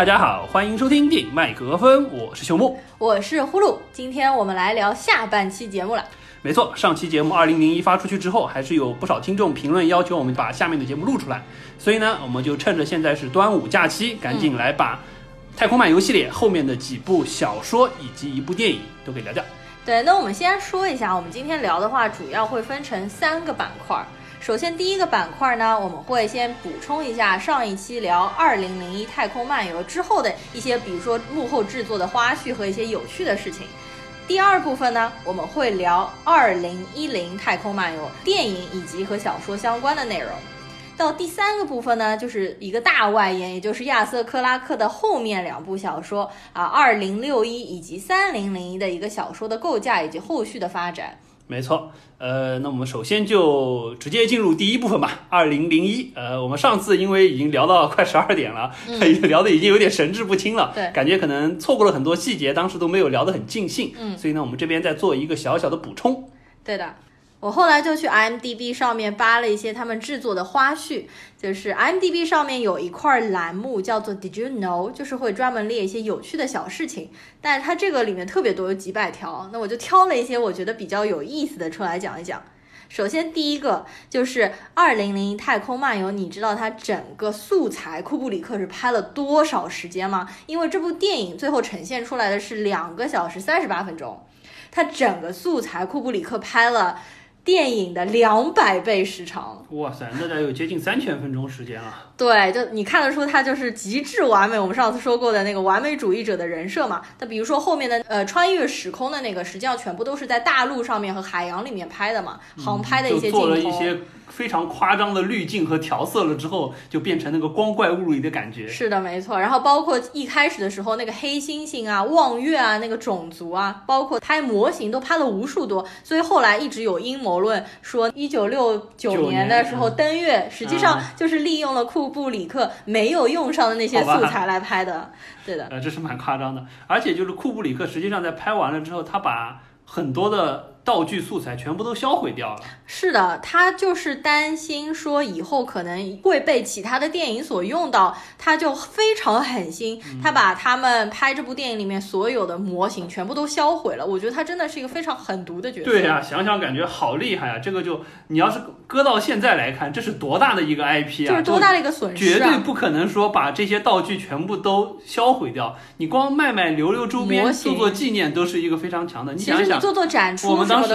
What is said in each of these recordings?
大家好，欢迎收听电影麦克风，我是朽木。我是呼噜，今天我们来聊下半期节目了。没错，上期节目二零零一发出去之后，还是有不少听众评论要求我们把下面的节目录出来，所以呢，我们就趁着现在是端午假期，赶紧来把《太空漫游》系列后面的几部小说以及一部电影都给聊掉。对，那我们先说一下，我们今天聊的话，主要会分成三个板块。首先，第一个板块呢，我们会先补充一下上一期聊《二零零一太空漫游》之后的一些，比如说幕后制作的花絮和一些有趣的事情。第二部分呢，我们会聊《二零一零太空漫游》电影以及和小说相关的内容。到第三个部分呢，就是一个大外延，也就是亚瑟克拉克的后面两部小说啊，《二零六一》以及《三零零一》的一个小说的构架以及后续的发展。没错，呃，那我们首先就直接进入第一部分吧。二零零一，呃，我们上次因为已经聊到快十二点了，聊的已经有点神志不清了，对，感觉可能错过了很多细节，当时都没有聊得很尽兴，嗯，所以呢，我们这边再做一个小小的补充。对的。我后来就去 IMDB 上面扒了一些他们制作的花絮，就是 IMDB 上面有一块栏目叫做 Did you know，就是会专门列一些有趣的小事情，但是它这个里面特别多，有几百条，那我就挑了一些我觉得比较有意思的出来讲一讲。首先第一个就是《二零零一太空漫游》，你知道它整个素材库布里克是拍了多少时间吗？因为这部电影最后呈现出来的是两个小时三十八分钟，它整个素材库布里克拍了。电影的两百倍时长，哇塞，那得有接近三千分钟时间了。对，就你看得出他就是极致完美。我们上次说过的那个完美主义者的人设嘛。那比如说后面的呃穿越时空的那个，实际上全部都是在大陆上面和海洋里面拍的嘛，航拍的一些镜头。做了一些非常夸张的滤镜和调色了之后，就变成那个光怪陆离的感觉。是的，没错。然后包括一开始的时候那个黑猩猩啊、望月啊、那个种族啊，包括拍模型都拍了无数多。所以后来一直有阴谋论说，一九六九年的时候登月，实际上就是利用了库。布里克没有用上的那些素材来拍的，对的，呃，这是蛮夸张的，而且就是库布里克实际上在拍完了之后，他把很多的。道具素材全部都销毁掉了。是的，他就是担心说以后可能会被其他的电影所用到，他就非常狠心，他把他们拍这部电影里面所有的模型全部都销毁了。我觉得他真的是一个非常狠毒的角色。对呀，想想感觉好厉害啊！这个就你要是搁到现在来看，这是多大的一个 IP 啊！这是多大的一个损失，绝对不可能说把这些道具全部都销毁掉。你光卖卖留留周边做做纪念都是一个非常强的。你想想，做做展出。我们当时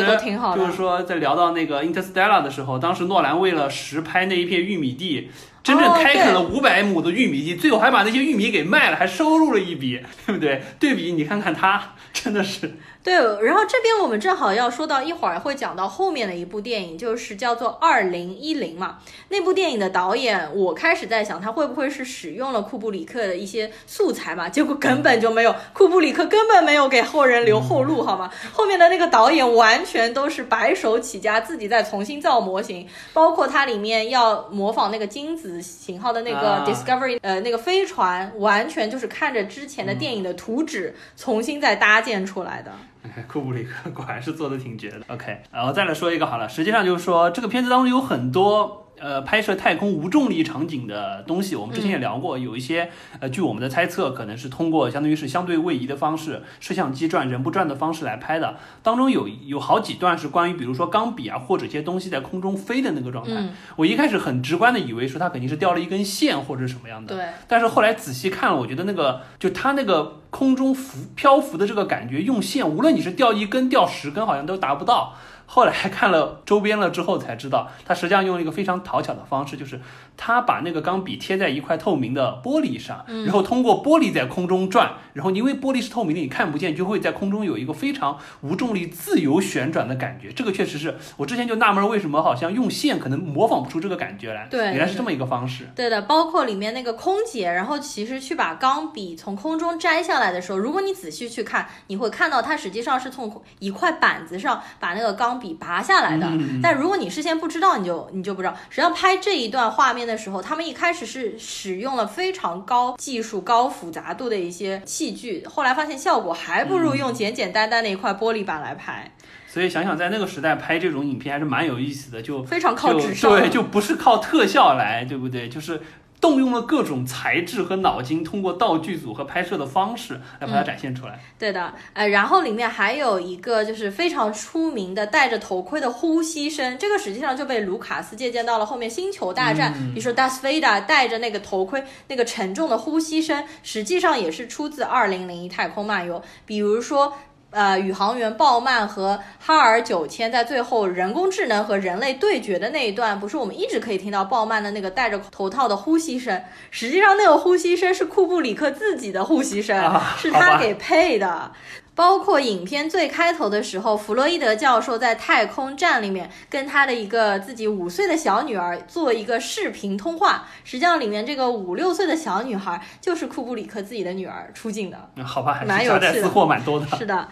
就是说，在聊到那个《Interstellar》的时候，当时诺兰为了实拍那一片玉米地，真正开垦了五百亩的玉米地，最后还把那些玉米给卖了，还收入了一笔，对不对？对比你看看他，真的是。对，然后这边我们正好要说到，一会儿会讲到后面的一部电影，就是叫做《二零一零》嘛。那部电影的导演，我开始在想，他会不会是使用了库布里克的一些素材嘛？结果根本就没有，库布里克根本没有给后人留后路，好吗？后面的那个导演完全都是白手起家，自己在重新造模型，包括它里面要模仿那个金子型号的那个 Discovery，呃，那个飞船，完全就是看着之前的电影的图纸重新再搭建出来的。库布里克果然是做的挺绝的。OK，然后再来说一个好了，实际上就是说这个片子当中有很多。呃，拍摄太空无重力场景的东西，我们之前也聊过，有一些呃，据我们的猜测，可能是通过相当于是相对位移的方式，摄像机转人不转的方式来拍的。当中有有好几段是关于，比如说钢笔啊，或者一些东西在空中飞的那个状态。我一开始很直观的以为说它肯定是掉了一根线或者什么样的。对。但是后来仔细看了，我觉得那个就它那个空中浮漂浮的这个感觉，用线无论你是掉一根掉十根，好像都达不到。后来看了周边了之后才知道，他实际上用了一个非常讨巧的方式，就是他把那个钢笔贴在一块透明的玻璃上，然后通过玻璃在空中转，然后因为玻璃是透明的，你看不见，就会在空中有一个非常无重力自由旋转的感觉。这个确实是我之前就纳闷，为什么好像用线可能模仿不出这个感觉来？对，原来是这么一个方式。对的，包括里面那个空姐，然后其实去把钢笔从空中摘下来的时候，如果你仔细去看，你会看到它实际上是从一块板子上把那个钢。笔拔下来的，但如果你事先不知道，你就你就不知道。实际上拍这一段画面的时候，他们一开始是使用了非常高技术、高复杂度的一些器具，后来发现效果还不如用简简单单的一块玻璃板来拍。所以想想在那个时代拍这种影片还是蛮有意思的，就非常靠智商，对，就不是靠特效来，对不对？就是。动用了各种材质和脑筋，通过道具组和拍摄的方式来把它展现出来。对的，呃，然后里面还有一个就是非常出名的戴着头盔的呼吸声，这个实际上就被卢卡斯借鉴到了后面《星球大战》，比如说达斯菲达戴着那个头盔，那个沉重的呼吸声，实际上也是出自《二零零一太空漫游》，比如说。呃，宇航员鲍曼和哈尔九千在最后人工智能和人类对决的那一段，不是我们一直可以听到鲍曼的那个戴着头套的呼吸声？实际上，那个呼吸声是库布里克自己的呼吸声，是他给配的。包括影片最开头的时候，弗洛伊德教授在太空站里面跟他的一个自己五岁的小女儿做一个视频通话，实际上里面这个五六岁的小女孩就是库布里克自己的女儿出镜的。好吧，还是夹带私货蛮多的。是的。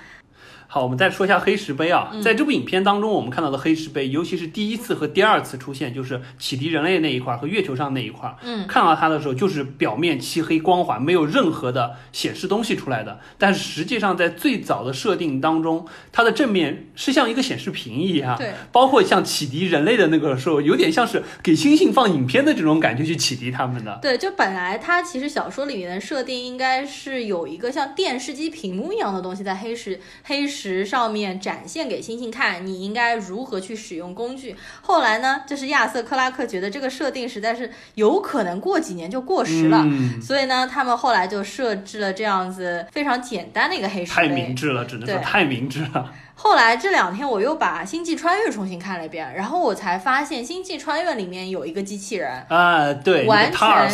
好，我们再说一下黑石碑啊，在这部影片当中，我们看到的黑石碑，尤其是第一次和第二次出现，就是启迪人类那一块和月球上那一块，嗯，看到它的时候，就是表面漆黑光滑，没有任何的显示东西出来的。但是实际上，在最早的设定当中，它的正面是像一个显示屏一样，对，包括像启迪人类的那个时候，有点像是给星星放影片的这种感觉去启迪他们的。对，就本来它其实小说里面的设定应该是有一个像电视机屏幕一样的东西在黑石黑石上面。展现给星星看，你应该如何去使用工具。后来呢，就是亚瑟克拉克觉得这个设定实在是有可能过几年就过时了，所以呢，他们后来就设置了这样子非常简单的一个黑石太明智了，只能说太明智了。后来这两天我又把《星际穿越》重新看了一遍，然后我才发现《星际穿越》里面有一个机器人啊，对，完全。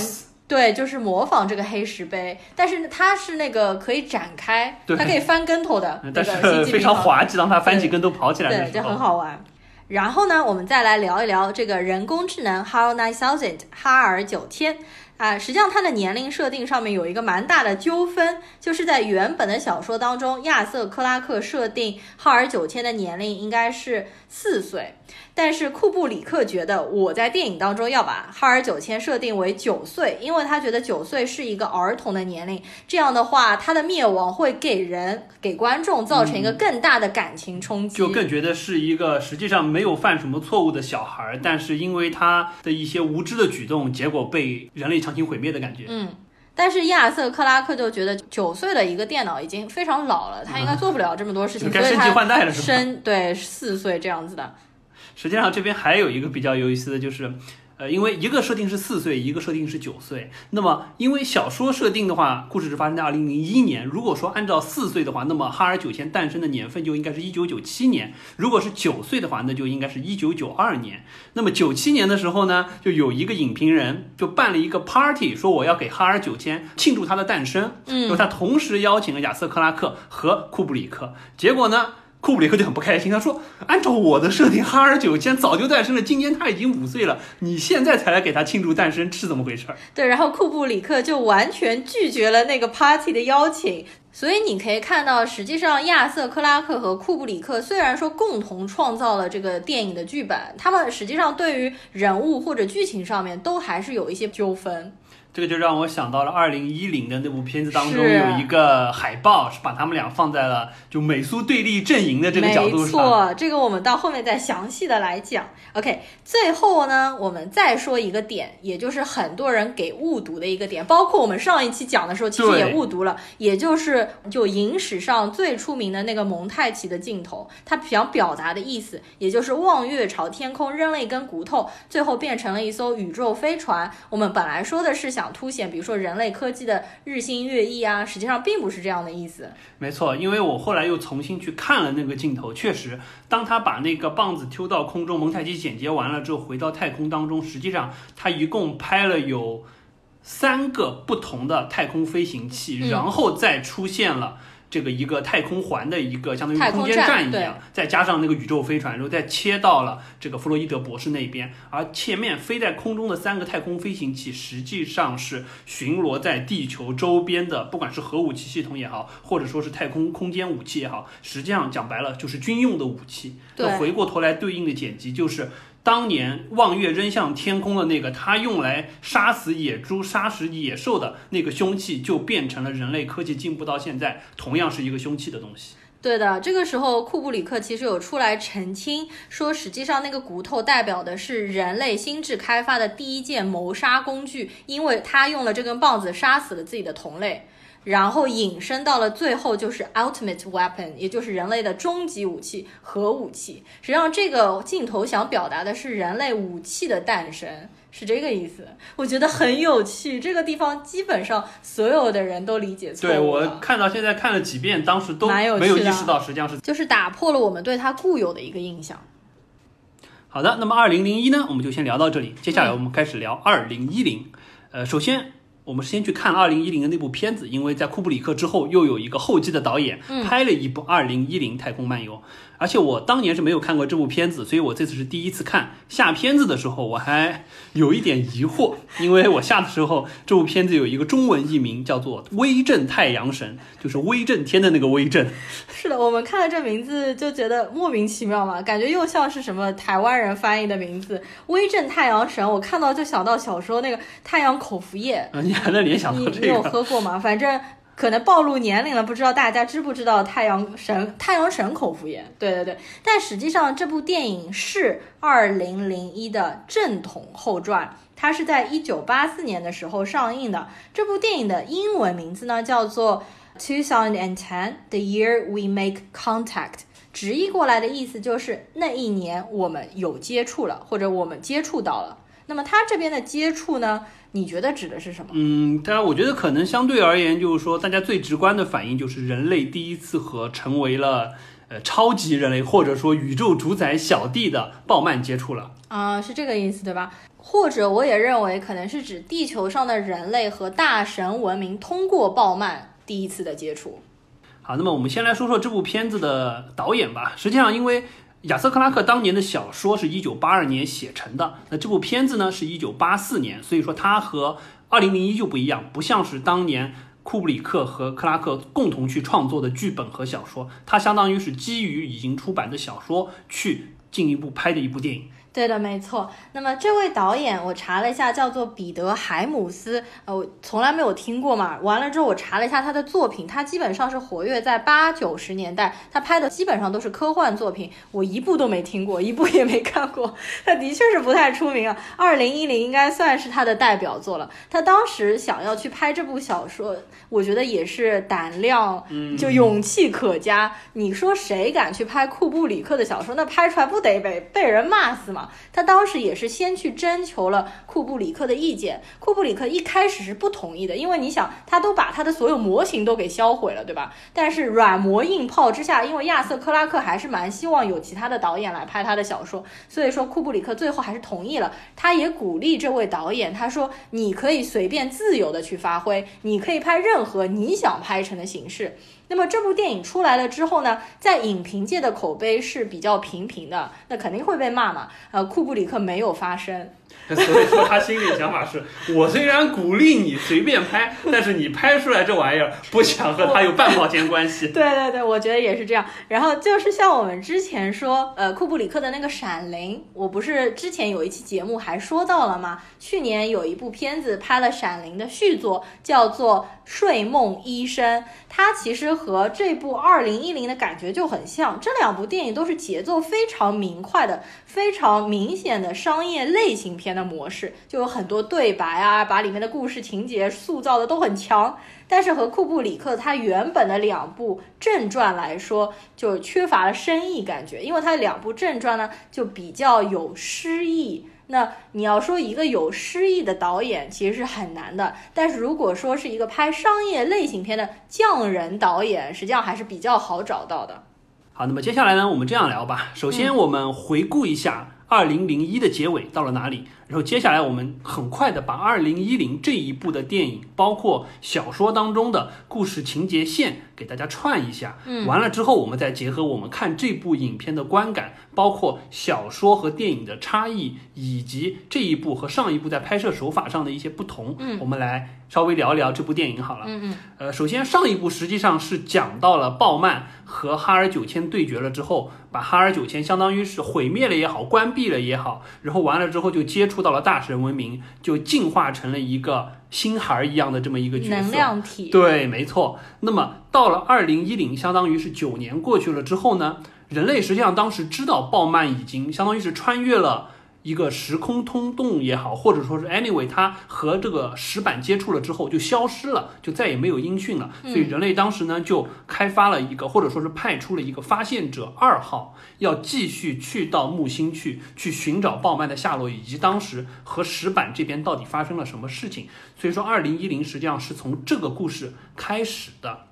对，就是模仿这个黑石碑，但是它是那个可以展开，它可以翻跟头的，但是非常滑稽，让它翻起跟头跑起来对，就很好玩。然后呢，我们再来聊一聊这个人工智能 HAL Nine Thousand 哈尔九千。啊，实际上它的年龄设定上面有一个蛮大的纠纷，就是在原本的小说当中，亚瑟克拉克设定哈尔九千的年龄应该是四岁，但是库布里克觉得我在电影当中要把哈尔九千设定为九岁，因为他觉得九岁是一个儿童的年龄，这样的话他的灭亡会给人给观众造成一个更大的感情冲击，就更觉得是一个实际上没有犯什么错误的小孩，但是因为他的一些无知的举动，结果被人类。强行毁灭的感觉。嗯，但是亚瑟克拉克就觉得九岁的一个电脑已经非常老了，他应该做不了这么多事情，该升级换代了，是吧？升对四岁这样子的。实际上这边还有一个比较有意思的就是。呃，因为一个设定是四岁，一个设定是九岁。那么，因为小说设定的话，故事是发生在二零零一年。如果说按照四岁的话，那么哈尔九千诞生的年份就应该是一九九七年。如果是九岁的话，那就应该是一九九二年。那么九七年的时候呢，就有一个影评人就办了一个 party，说我要给哈尔九千庆祝他的诞生。嗯，就他同时邀请了亚瑟克拉克和库布里克。结果呢？库布里克就很不开心，他说：“按照我的设定，哈尔九千早就诞生了，今年他已经五岁了，你现在才来给他庆祝诞生，是怎么回事？”对，然后库布里克就完全拒绝了那个 party 的邀请。所以你可以看到，实际上亚瑟克拉克和库布里克虽然说共同创造了这个电影的剧本，他们实际上对于人物或者剧情上面都还是有一些纠纷。这个就让我想到了二零一零的那部片子当中有一个海报，是把他们俩放在了就美苏对立阵营的这个角度上。没错，这个我们到后面再详细的来讲。OK，最后呢，我们再说一个点，也就是很多人给误读的一个点，包括我们上一期讲的时候，其实也误读了，也就是就影史上最出名的那个蒙太奇的镜头，他想表达的意思，也就是望月朝天空扔了一根骨头，最后变成了一艘宇宙飞船。我们本来说的是想凸显，比如说人类科技的日新月异啊，实际上并不是这样的意思。没错，因为我后来又重新去看了那个镜头，确实，当他把那个棒子丢到空中，蒙太奇。剪接完了之后，回到太空当中，实际上他一共拍了有三个不同的太空飞行器，然后再出现了。这个一个太空环的一个相当于空间站一样，再加上那个宇宙飞船，然后再切到了这个弗洛伊德博士那边，而前面飞在空中的三个太空飞行器，实际上是巡逻在地球周边的，不管是核武器系统也好，或者说是太空空间武器也好，实际上讲白了就是军用的武器。那回过头来对应的剪辑就是。当年望月扔向天空的那个，他用来杀死野猪、杀死野兽的那个凶器，就变成了人类科技进步到现在同样是一个凶器的东西。对的，这个时候库布里克其实有出来澄清，说实际上那个骨头代表的是人类心智开发的第一件谋杀工具，因为他用了这根棒子杀死了自己的同类。然后引申到了最后，就是 ultimate weapon，也就是人类的终极武器——核武器。实际上，这个镜头想表达的是人类武器的诞生，是这个意思。我觉得很有趣，这个地方基本上所有的人都理解错对我。看到现在看了几遍，当时都没有意识到，实际上是就是打破了我们对它固有的一个印象。好的。那么二零零一呢，我们就先聊到这里。接下来我们开始聊二零一零。呃，首先我们先去看二零一零的那部片子，因为在库布里克之后又有一个后继的导演嗯。拍了一部《二零一零太空漫游》，而且我当年是没有看过这部片子，所以我这次是第一次看。下片子的时候我还有一点疑惑，因为我下的时候这部片子有一个中文译名叫做《威震太阳神》，就是威震天的那个威震。是的，我们看了这名字就觉得莫名其妙嘛，感觉又像是什么台湾人翻译的名字“威震太阳神”。我看到就想到小时候那个太阳口服液，啊，你还能联想你你有到这个？喝过吗？反正可能暴露年龄了，不知道大家知不知道太阳神太阳神口服液？对对对，但实际上这部电影是二零零一的正统后传。它是在一九八四年的时候上映的。这部电影的英文名字呢叫做《2010 The Year We Make Contact》，直译过来的意思就是那一年我们有接触了，或者我们接触到了。那么它这边的接触呢，你觉得指的是什么？嗯，当然，我觉得可能相对而言，就是说，大家最直观的反应就是人类第一次和成为了呃超级人类，或者说宇宙主宰小弟的鲍曼接触了。啊、是这个意思对吧？或者我也认为可能是指地球上的人类和大神文明通过鲍曼第一次的接触。好，那么我们先来说说这部片子的导演吧。实际上，因为亚瑟克拉克当年的小说是一九八二年写成的，那这部片子呢是一九八四年，所以说它和二零零一就不一样，不像是当年库布里克和克拉克共同去创作的剧本和小说，它相当于是基于已经出版的小说去进一步拍的一部电影。对的，没错。那么这位导演，我查了一下，叫做彼得·海姆斯，呃，我从来没有听过嘛。完了之后，我查了一下他的作品，他基本上是活跃在八九十年代，他拍的基本上都是科幻作品，我一部都没听过，一部也没看过。他的确是不太出名啊。二零一零应该算是他的代表作了。他当时想要去拍这部小说，我觉得也是胆量，就勇气可嘉。你说谁敢去拍库布里克的小说？那拍出来不得被被人骂死吗？他当时也是先去征求了库布里克的意见，库布里克一开始是不同意的，因为你想，他都把他的所有模型都给销毁了，对吧？但是软磨硬泡之下，因为亚瑟克拉克还是蛮希望有其他的导演来拍他的小说，所以说库布里克最后还是同意了。他也鼓励这位导演，他说你可以随便自由的去发挥，你可以拍任何你想拍成的形式。那么这部电影出来了之后呢，在影评界的口碑是比较平平的，那肯定会被骂嘛。呃，库布里克没有发声，所以说他心里想法是：我虽然鼓励你随便拍，但是你拍出来这玩意儿不想和他有半毛钱关系。对对对，我觉得也是这样。然后就是像我们之前说，呃，库布里克的那个《闪灵》，我不是之前有一期节目还说到了吗？去年有一部片子拍了《闪灵》的续作，叫做《睡梦医生》，它其实和这部二零一零的感觉就很像。这两部电影都是节奏非常明快的、非常明显的商业类型片的模式，就有很多对白啊，把里面的故事情节塑造的都很强。但是和库布里克他原本的两部正传来说，就缺乏了深意感觉，因为他两部正传呢就比较有诗意。那你要说一个有诗意的导演其实是很难的，但是如果说是一个拍商业类型片的匠人导演，实际上还是比较好找到的。好，那么接下来呢，我们这样聊吧。首先，我们回顾一下二零零一的结尾到了哪里，然后接下来我们很快的把二零一零这一部的电影，包括小说当中的故事情节线给大家串一下。嗯完了之后，我们再结合我们看这部影片的观感，包括小说和电影的差异，以及这一部和上一部在拍摄手法上的一些不同，嗯我们来稍微聊一聊这部电影好了。嗯嗯呃，首先上一部实际上是讲到了鲍曼和哈尔九千对决了之后，把哈尔九千相当于是毁灭了也好，关闭了也好，然后完了之后就接触到了大神文明，就进化成了一个星孩儿一样的这么一个角色。能量体。对，没错。那么到了二零一零，相当于是九年过去了之后呢，人类实际上当时知道鲍曼已经相当于是穿越了。一个时空通洞也好，或者说是 anyway，它和这个石板接触了之后就消失了，就再也没有音讯了。所以人类当时呢就开发了一个，或者说是派出了一个发现者二号，要继续去到木星去去寻找鲍曼的下落，以及当时和石板这边到底发生了什么事情。所以说，二零一零实际上是从这个故事开始的。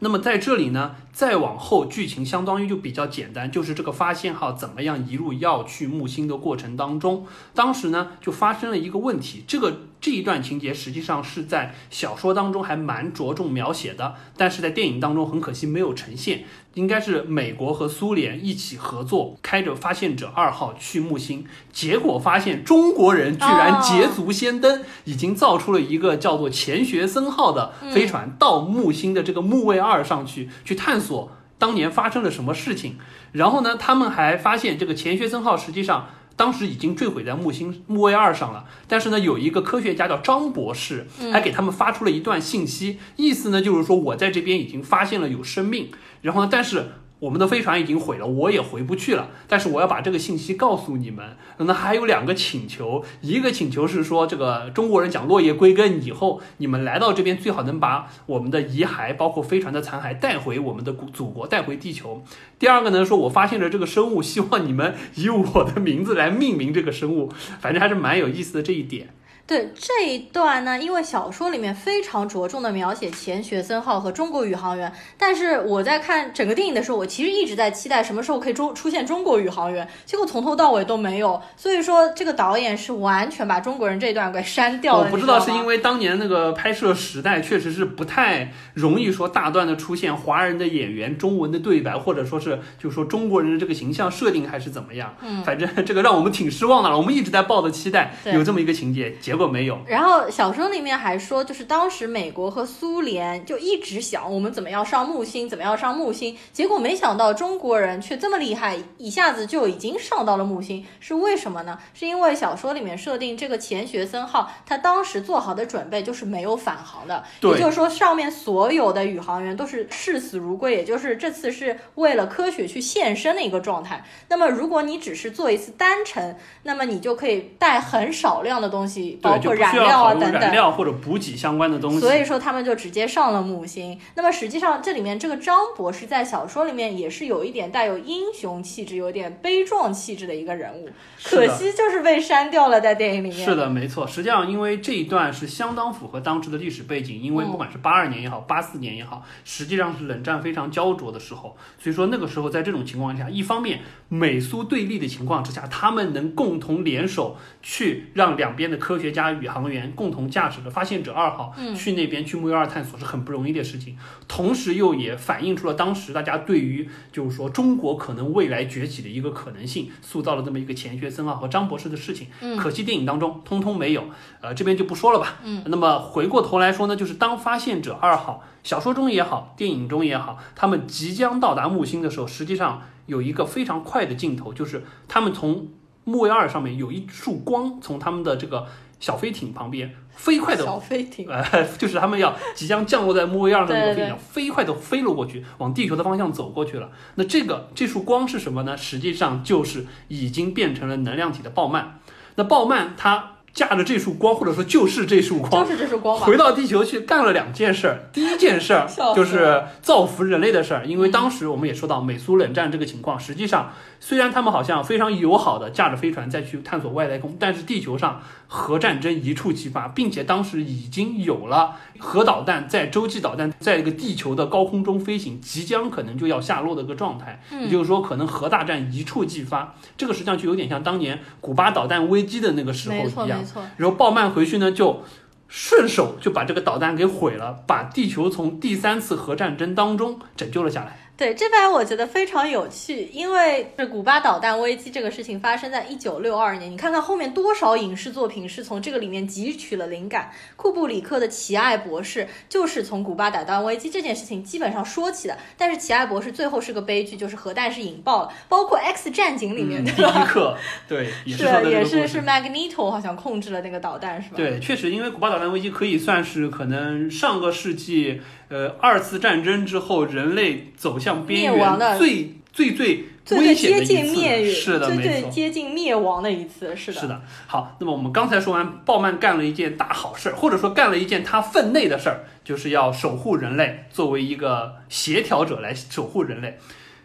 那么在这里呢，再往后剧情相当于就比较简单，就是这个发现号怎么样一路要去木星的过程当中，当时呢就发生了一个问题，这个。这一段情节实际上是在小说当中还蛮着重描写的，但是在电影当中很可惜没有呈现。应该是美国和苏联一起合作，开着发现者二号去木星，结果发现中国人居然捷足先登，已经造出了一个叫做钱学森号的飞船，到木星的这个木卫二上去去探索当年发生了什么事情。然后呢，他们还发现这个钱学森号实际上。当时已经坠毁在木星木卫二上了，但是呢，有一个科学家叫张博士，还给他们发出了一段信息，意思呢就是说我在这边已经发现了有生命，然后呢，但是。我们的飞船已经毁了，我也回不去了。但是我要把这个信息告诉你们。那还有两个请求，一个请求是说，这个中国人讲落叶归根以后，你们来到这边最好能把我们的遗骸，包括飞船的残骸带回我们的祖国，带回地球。第二个呢，说我发现了这个生物，希望你们以我的名字来命名这个生物。反正还是蛮有意思的这一点。对这一段呢，因为小说里面非常着重的描写钱学森号和中国宇航员，但是我在看整个电影的时候，我其实一直在期待什么时候可以中出现中国宇航员，结果从头到尾都没有。所以说这个导演是完全把中国人这一段给删掉了。我不知道是因为当年那个拍摄时代确实是不太容易说大段的出现华人的演员中文的对白，或者说是就说中国人的这个形象设定还是怎么样。嗯，反正这个让我们挺失望的了。我们一直在抱着期待有这么一个情节，结。果没有。然后小说里面还说，就是当时美国和苏联就一直想我们怎么样上木星，怎么样上木星。结果没想到中国人却这么厉害，一下子就已经上到了木星。是为什么呢？是因为小说里面设定这个钱学森号，他当时做好的准备就是没有返航的，也就是说上面所有的宇航员都是视死如归，也就是这次是为了科学去献身的一个状态。那么如果你只是做一次单程，那么你就可以带很少量的东西。包括燃料啊等等，燃料或者补给相关的东西。所以说他们就直接上了木星。那么实际上这里面这个张博士在小说里面也是有一点带有英雄气质、有点悲壮气质的一个人物，可惜就是被删掉了在电影里面。是的，没错。实际上因为这一段是相当符合当时的历史背景，因为不管是八二年也好，八四年也好，实际上是冷战非常焦灼的时候。所以说那个时候在这种情况下，一方面美苏对立的情况之下，他们能共同联手去让两边的科学家。加宇航员共同驾驶的发现者二号去那边去木卫二探索是很不容易的事情，同时又也反映出了当时大家对于就是说中国可能未来崛起的一个可能性，塑造了这么一个钱学森啊和张博士的事情。可惜电影当中通通没有，呃，这边就不说了吧。嗯，那么回过头来说呢，就是当发现者二号小说中也好，电影中也好，他们即将到达木星的时候，实际上有一个非常快的镜头，就是他们从木卫二上面有一束光从他们的这个。小飞艇旁边飞快的小飞艇，呃，就是他们要即将降落在木卫二的那个飞艇，飞快的飞了过去，往地球的方向走过去了。那这个这束光是什么呢？实际上就是已经变成了能量体的鲍曼。那鲍曼他。架着这束光，或者说就是这束光，就是这束光，回到地球去干了两件事儿。第一件事儿就是造福人类的事儿，因为当时我们也说到美苏冷战这个情况，实际上虽然他们好像非常友好的驾着飞船再去探索外太空，但是地球上核战争一触即发，并且当时已经有了核导弹在洲际导弹在一个地球的高空中飞行，即将可能就要下落的一个状态。也就是说，可能核大战一触即发，这个实际上就有点像当年古巴导弹危机的那个时候一样。然后鲍曼回去呢，就顺手就把这个导弹给毁了，把地球从第三次核战争当中拯救了下来。对这版我觉得非常有趣，因为是古巴导弹危机这个事情发生在一九六二年，你看看后面多少影视作品是从这个里面汲取了灵感。库布里克的《奇爱博士》就是从古巴导弹危机这件事情基本上说起的，但是《奇爱博士》最后是个悲剧，就是核弹是引爆了，包括《X 战警》里面嗯、的、第一课，对，也是也是是 Magneto 好像控制了那个导弹是吧？对，确实，因为古巴导弹危机可以算是可能上个世纪呃二次战争之后人类走向边缘最最最最危最接近险的一次。灭是的，最没错。最接近灭亡的一次，是的，是的，好，那么我们刚才说完，鲍曼干了一件大好事儿，或者说干了一件他分内的事儿，就是要守护人类，作为一个协调者来守护人类。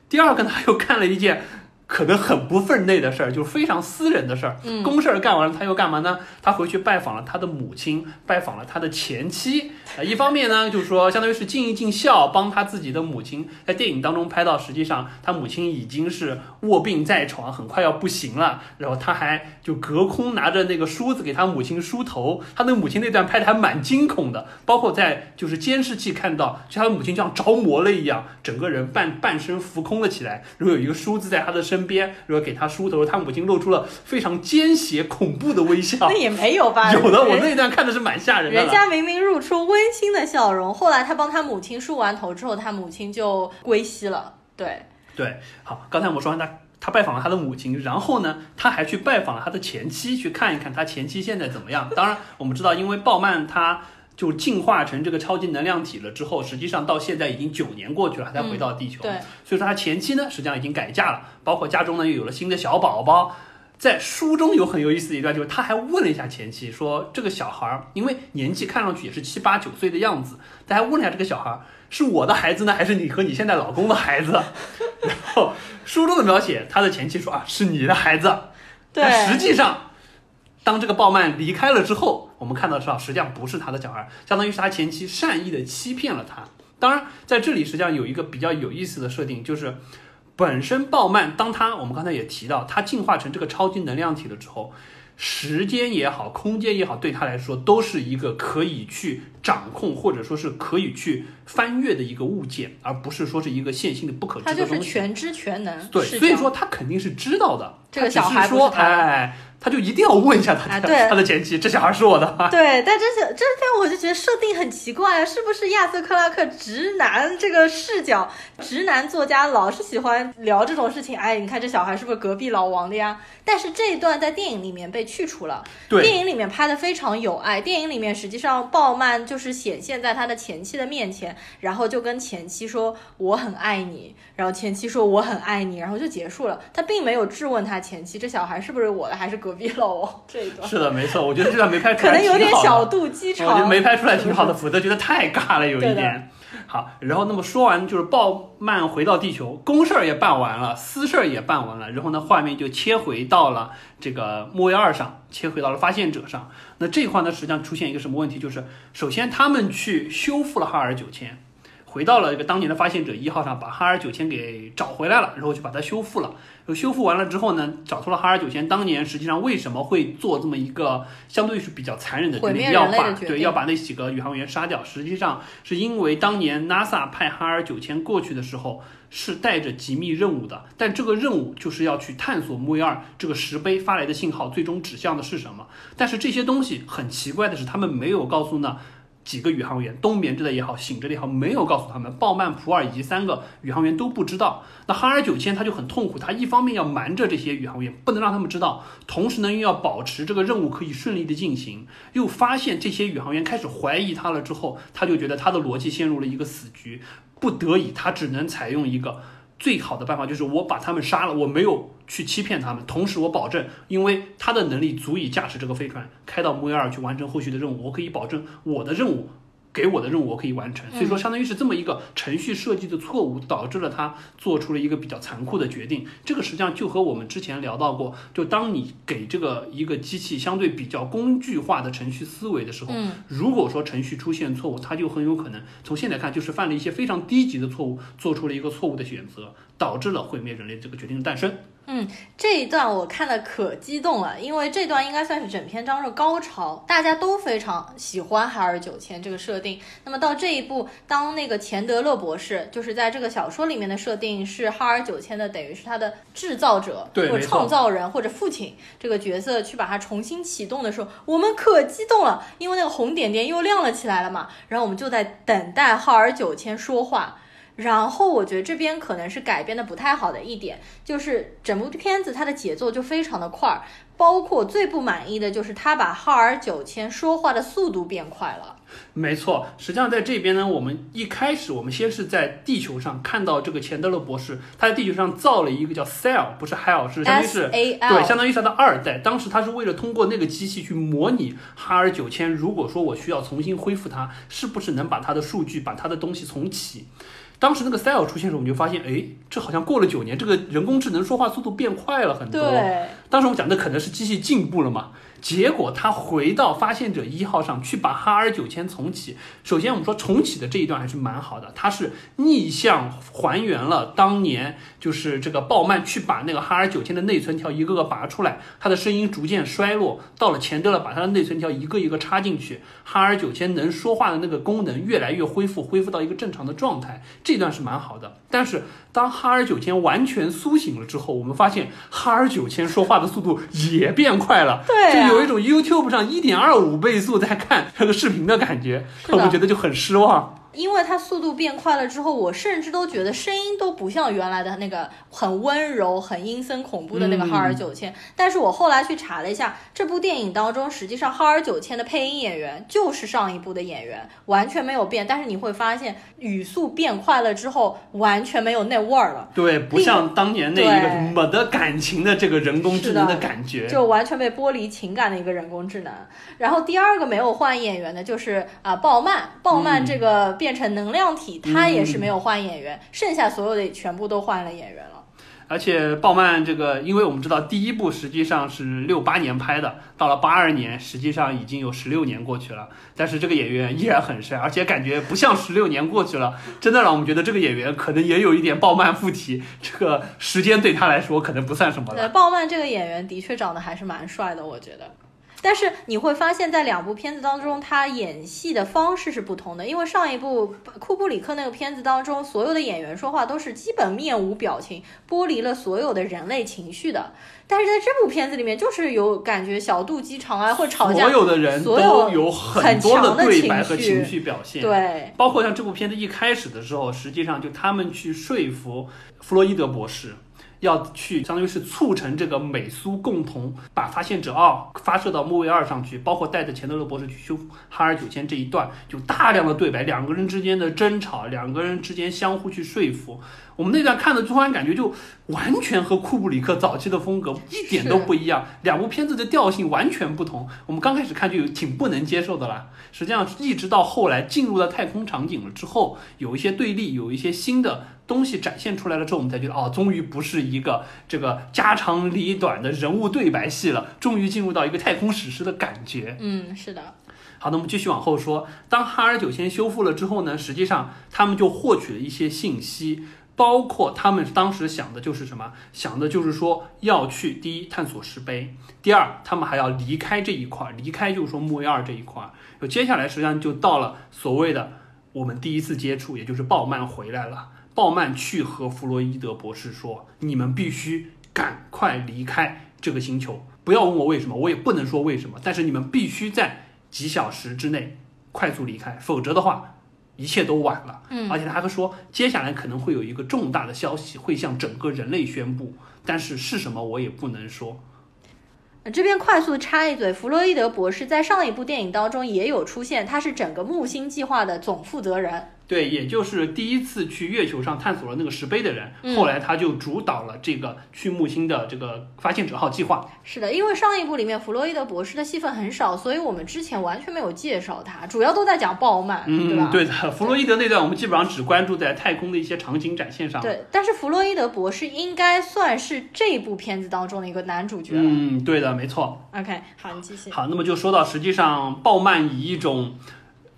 第二个呢，又干了一件可能很不分内的事儿，就是非常私人的事儿。嗯公事儿干完了，他又干嘛呢？他回去拜访了他的母亲，拜访了他的前妻。呃，一方面呢，就是说相当于是尽一尽孝，帮他自己的母亲。在电影当中拍到，实际上他母亲已经是卧病在床，很快要不行了。然后他还就隔空拿着那个梳子给他母亲梳头。他那个母亲那段拍的还蛮惊恐的，包括在就是监视器看到，就他的母亲像着魔了一样，整个人半半身浮空了起来。如果有一个梳子在他的身边，如果给他梳头，他母亲露出了非常奸邪恐怖的微笑那。也没有吧？有的，我那一段看的是蛮吓人的。人家明明露出温馨的笑容，后来他帮他母亲梳完头之后，他母亲就归西了。对，对，好，刚才我们说完他，他拜访了他的母亲，然后呢，他还去拜访了他的前妻，去看一看他前妻现在怎么样。当然，我们知道，因为鲍曼他就进化成这个超级能量体了之后，实际上到现在已经九年过去了，他才回到地球。对，所以说他前妻呢，实际上已经改嫁了，包括家中呢又有了新的小宝宝。在书中有很有意思的一段，就是他还问了一下前妻，说这个小孩儿，因为年纪看上去也是七八九岁的样子，他还问了一下这个小孩儿是我的孩子呢，还是你和你现在老公的孩子？然后书中的描写，他的前妻说啊，是你的孩子。对，但实际上，当这个鲍曼离开了之后，我们看到是啊，实际上不是他的小孩，相当于是他前妻善意的欺骗了他。当然，在这里实际上有一个比较有意思的设定，就是本身鲍曼，当他我们刚才也提到，他进化成这个超级能量体了之后，时间也好，空间也好，对他来说都是一个可以去掌控或者说是可以去翻越的一个物件，而不是说是一个线性的不可他就是知的东西。全知全能。对，所以说他肯定是知道的。这个小孩不说，是他他就一定要问一下他的、他的前妻，这小孩是我的吗？对，但这是这边我就觉得设定很奇怪啊，是不是亚瑟克拉克直男这个视角，直男作家老是喜欢聊这种事情？哎，你看这小孩是不是隔壁老王的呀？但是这一段在电影里面被去除了，对电影里面拍的非常有爱。电影里面实际上鲍曼就是显现在他的前妻的面前，然后就跟前妻说我很爱你，然后前妻说我很爱你，然后就结束了。他并没有质问他前妻这小孩是不是我的，还是隔壁老王这一段。是的，没错，我觉得这段没拍出来，可能有点小。肚鸡肠我觉，得没拍出来挺好的，否则觉得太尬了，有一点。好，然后那么说完，就是鲍曼回到地球，公事儿也办完了，私事儿也办完了，然后呢，画面就切回到了这个莫卫二上，切回到了发现者上。那这一块呢，实际上出现一个什么问题？就是首先他们去修复了哈尔九千，回到了这个当年的发现者一号上，把哈尔九千给找回来了，然后就把它修复了。修复完了之后呢，找出了哈尔九千当年实际上为什么会做这么一个相对是比较残忍的决定，要把对要把那几个宇航员杀掉。实际上是因为当年 NASA 派哈尔九千过去的时候是带着机密任务的，但这个任务就是要去探索木卫二这个石碑发来的信号最终指向的是什么。但是这些东西很奇怪的是，他们没有告诉呢。几个宇航员，冬眠着的也好，醒着的也好，没有告诉他们，鲍曼、普尔以及三个宇航员都不知道。那哈尔九千他就很痛苦，他一方面要瞒着这些宇航员，不能让他们知道，同时呢又要保持这个任务可以顺利的进行。又发现这些宇航员开始怀疑他了之后，他就觉得他的逻辑陷入了一个死局，不得已他只能采用一个。最好的办法就是我把他们杀了，我没有去欺骗他们，同时我保证，因为他的能力足以驾驶这个飞船开到木卫二去完成后续的任务，我可以保证我的任务。给我的任务我可以完成，所以说相当于是这么一个程序设计的错误，导致了他做出了一个比较残酷的决定。这个实际上就和我们之前聊到过，就当你给这个一个机器相对比较工具化的程序思维的时候，嗯，如果说程序出现错误，它就很有可能从现在看就是犯了一些非常低级的错误，做出了一个错误的选择，导致了毁灭人类这个决定的诞生。嗯这一段我看的可激动了，因为这段应该算是整篇章的高潮，大家都非常喜欢海尔九千这个设定。那么到这一步，当那个钱德勒博士，就是在这个小说里面的设定是哈尔九千的，等于是他的制造者或创造人或者父亲这个角色去把它重新启动的时候，我们可激动了，因为那个红点点又亮了起来了嘛。然后我们就在等待哈尔九千说话。然后我觉得这边可能是改编的不太好的一点，就是整部片子它的节奏就非常的快，包括最不满意的就是他把哈尔九千说话的速度变快了。没错，实际上在这边呢，我们一开始我们先是在地球上看到这个钱德勒博士，他在地球上造了一个叫 Cell，不是 Hell，是相当于是对，相当于是他的二代。当时他是为了通过那个机器去模拟哈尔九千，如果说我需要重新恢复它，是不是能把它的数据、把它的东西重启？当时那个 Cell 出现的时候，我们就发现，哎，这好像过了九年，这个人工智能说话速度变快了很多。对，当时我们讲的可能是机器进步了嘛，结果他回到发现者一号上去把哈尔九千重启。首先我们说重启的这一段还是蛮好的，它是逆向还原了当年就是这个鲍曼去把那个哈尔九千的内存条一个个拔出来，它的声音逐渐衰落，到了钱德勒把它的内存条一个一个插进去，哈尔九千能说话的那个功能越来越恢复，恢复到一个正常的状态，这段是蛮好的。但是当哈尔九千完全苏醒了之后，我们发现哈尔九千说话的速度也变快了，对啊有一种 YouTube 上一点二五倍速在看这个视频的感觉，我们觉得就很失望。因为它速度变快了之后，我甚至都觉得声音都不像原来的那个很温柔、很阴森恐怖的那个哈尔九千。但是我后来去查了一下，这部电影当中，实际上哈尔九千的配音演员就是上一部的演员，完全没有变。但是你会发现，语速变快了之后，完全没有那味儿了。对，不像当年那一个没得感情的这个人工智能的感觉。就完全被剥离情感的一个人工智能。然后第二个没有换演员的就是啊、鲍曼，鲍曼这个变成能量体，他也是没有换演员，剩下所有的全部都换了演员了。而且鲍曼这个，因为我们知道第一部实际上是六八年拍的，到了八二年，实际上已经有十六年过去了。但是这个演员依然很帅，而且感觉不像十六年过去了，真的让我们觉得这个演员可能也有一点鲍曼附体。这个时间对他来说可能不算什么了。对，鲍曼这个演员的确长得还是蛮帅的，我觉得。但是你会发现在两部片子当中，他演戏的方式是不同的。因为上一部库布里克那个片子当中，所有的演员说话都是基本面无表情，剥离了所有的人类情绪的。但是在这部片子里面，就是有感觉小肚鸡肠啊，或者吵架所，有的人都有很多的对白和情绪情绪表现。对，包括像这部片子一开始的时候，实际上就他们去说服弗洛伊德博士。要去，相当于是促成这个美苏共同把发现者二发射到木卫二上去，包括带着钱德勒博士去修哈尔九千这一段，就大量的对白，两个人之间的争吵，两个人之间相互去说服。我们那段看的突然感觉就完全和库布里克早期的风格一点都不一样，两部片子的调性完全不同。我们刚开始看就有挺不能接受的啦。实际上，一直到后来进入了太空场景了之后，有一些对立，有一些新的东西展现出来了之后，我们才觉得哦，终于不是一个这个家长里短的人物对白戏了，终于进入到一个太空史诗的感觉。嗯，是的，好，那我们继续往后说。当哈尔九千修复了之后呢，实际上他们就获取了一些信息，包括他们当时想的就是什么？想的就是说要去第一探索石碑，第二他们还要离开这一块儿，离开就是说木卫二这一块儿。就接下来实际上就到了所谓的我们第一次接触，也就是鲍曼回来了。鲍曼去和弗洛伊德博士说：“你们必须赶快离开这个星球，不要问我为什么，我也不能说为什么，但是你们必须在几小时之内快速离开，否则的话，一切都晚了。嗯而且他还说，接下来可能会有一个重大的消息会向整个人类宣布，但是是什么我也不能说。这边快速插一嘴，弗洛伊德博士在上一部电影当中也有出现，他是整个木星计划的总负责人。对，也就是第一次去月球上探索了那个石碑的人，嗯后来他就主导了这个去木星的这个发现者号计划。是的，因为上一部里面弗洛伊德博士的戏份很少，所以我们之前完全没有介绍他，主要都在讲鲍曼，对吧嗯，？对的，弗洛伊德那段我们基本上只关注在太空的一些场景展现上。对，但是弗洛伊德博士应该算是这部片子当中的一个男主角了。嗯，对的，没错。OK，好，你继续。好，那么就说到，实际上鲍曼以一种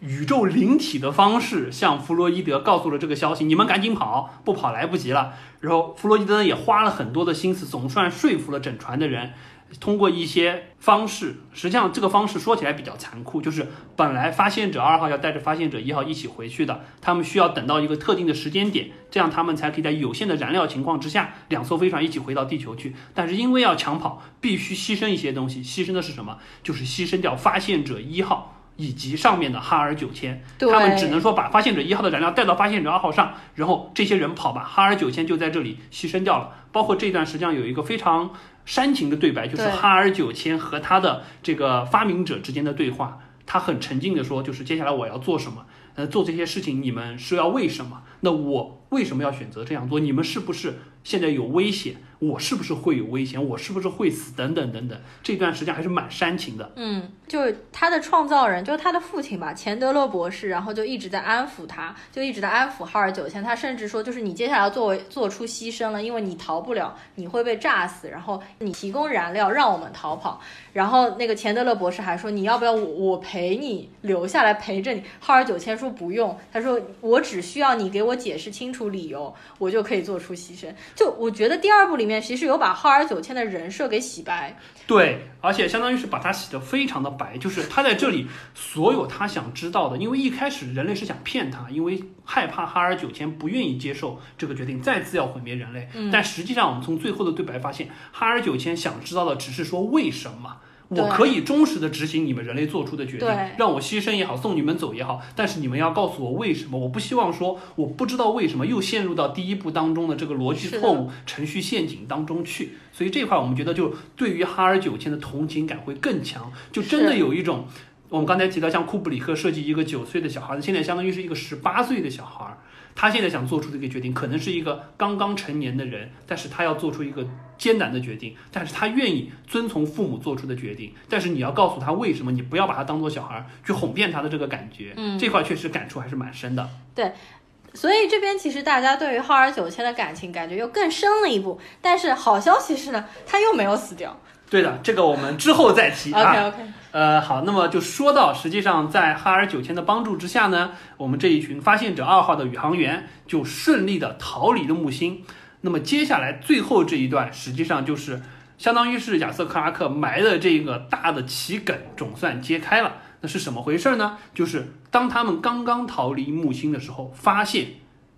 宇宙灵体的方式向弗洛伊德告诉了这个消息，你们赶紧跑，不跑来不及了。然后弗洛伊德也花了很多的心思，总算说服了整船的人。通过一些方式，实际上这个方式说起来比较残酷，就是本来发现者二号要带着发现者一号一起回去的，他们需要等到一个特定的时间点，这样他们才可以在有限的燃料情况之下，两艘飞船一起回到地球去。但是因为要抢跑，必须牺牲一些东西，牺牲的是什么？就是牺牲掉发现者一号。以及上面的哈尔九千，他们只能说把发现者一号的燃料带到发现者二号上，然后这些人跑吧，哈尔九千就在这里牺牲掉了。包括这段实际上有一个非常煽情的对白，就是哈尔九千和他的这个发明者之间的对话，他很沉静的说，就是接下来我要做什么，呃，做这些事情你们是要为什么？那我为什么要选择这样做？你们是不是现在有危险？我是不是会有危险？我是不是会死？等等等等，这段实际上还是蛮煽情的。嗯，就是他的创造人，就是他的父亲吧，钱德勒博士，然后就一直在安抚他，就一直在安抚哈尔九千。他甚至说，就是你接下来要作为做出牺牲了，因为你逃不了，你会被炸死。然后你提供燃料让我们逃跑。然后那个钱德勒博士还说，你要不要我我陪你留下来陪着你？哈尔九千说不用，他说我只需要你给我解释清楚理由，我就可以做出牺牲。就我觉得第二部里面其实有把哈尔九千的人设给洗白。对，而且相当于是把它洗得非常的白，就是他在这里所有他想知道的，因为一开始人类是想骗他，因为害怕哈尔九千不愿意接受这个决定，再次要毁灭人类。但实际上我们从最后的对白发现，哈尔九千想知道的只是说为什么。我可以忠实的执行你们人类做出的决定，让我牺牲也好，送你们走也好，但是你们要告诉我为什么。我不希望说我不知道为什么又陷入到第一步当中的这个逻辑错误、程序陷阱当中去。所以这块我们觉得就对于哈尔九千的同情感会更强，就真的有一种我们刚才提到像库布里克设计一个九岁的小孩子，现在相当于是一个十八岁的小孩。他现在想做出的一个决定，可能是一个刚刚成年的人，但是他要做出一个艰难的决定，但是他愿意遵从父母做出的决定，但是你要告诉他为什么，你不要把他当做小孩去哄骗他的这个感觉，嗯，这块确实感触还是蛮深的。对，所以这边其实大家对于浩尔九千的感情感觉又更深了一步，但是好消息是呢，他又没有死掉。对的，这个我们之后再提啊。OK OK。呃，好，那么就说到，实际上在哈尔九千的帮助之下呢，我们这一群发现者二号的宇航员就顺利的逃离了木星。那么接下来最后这一段，实际上就是相当于是亚瑟克拉克埋的这个大的棋梗总算揭开了。那是什么回事呢？就是当他们刚刚逃离木星的时候，发现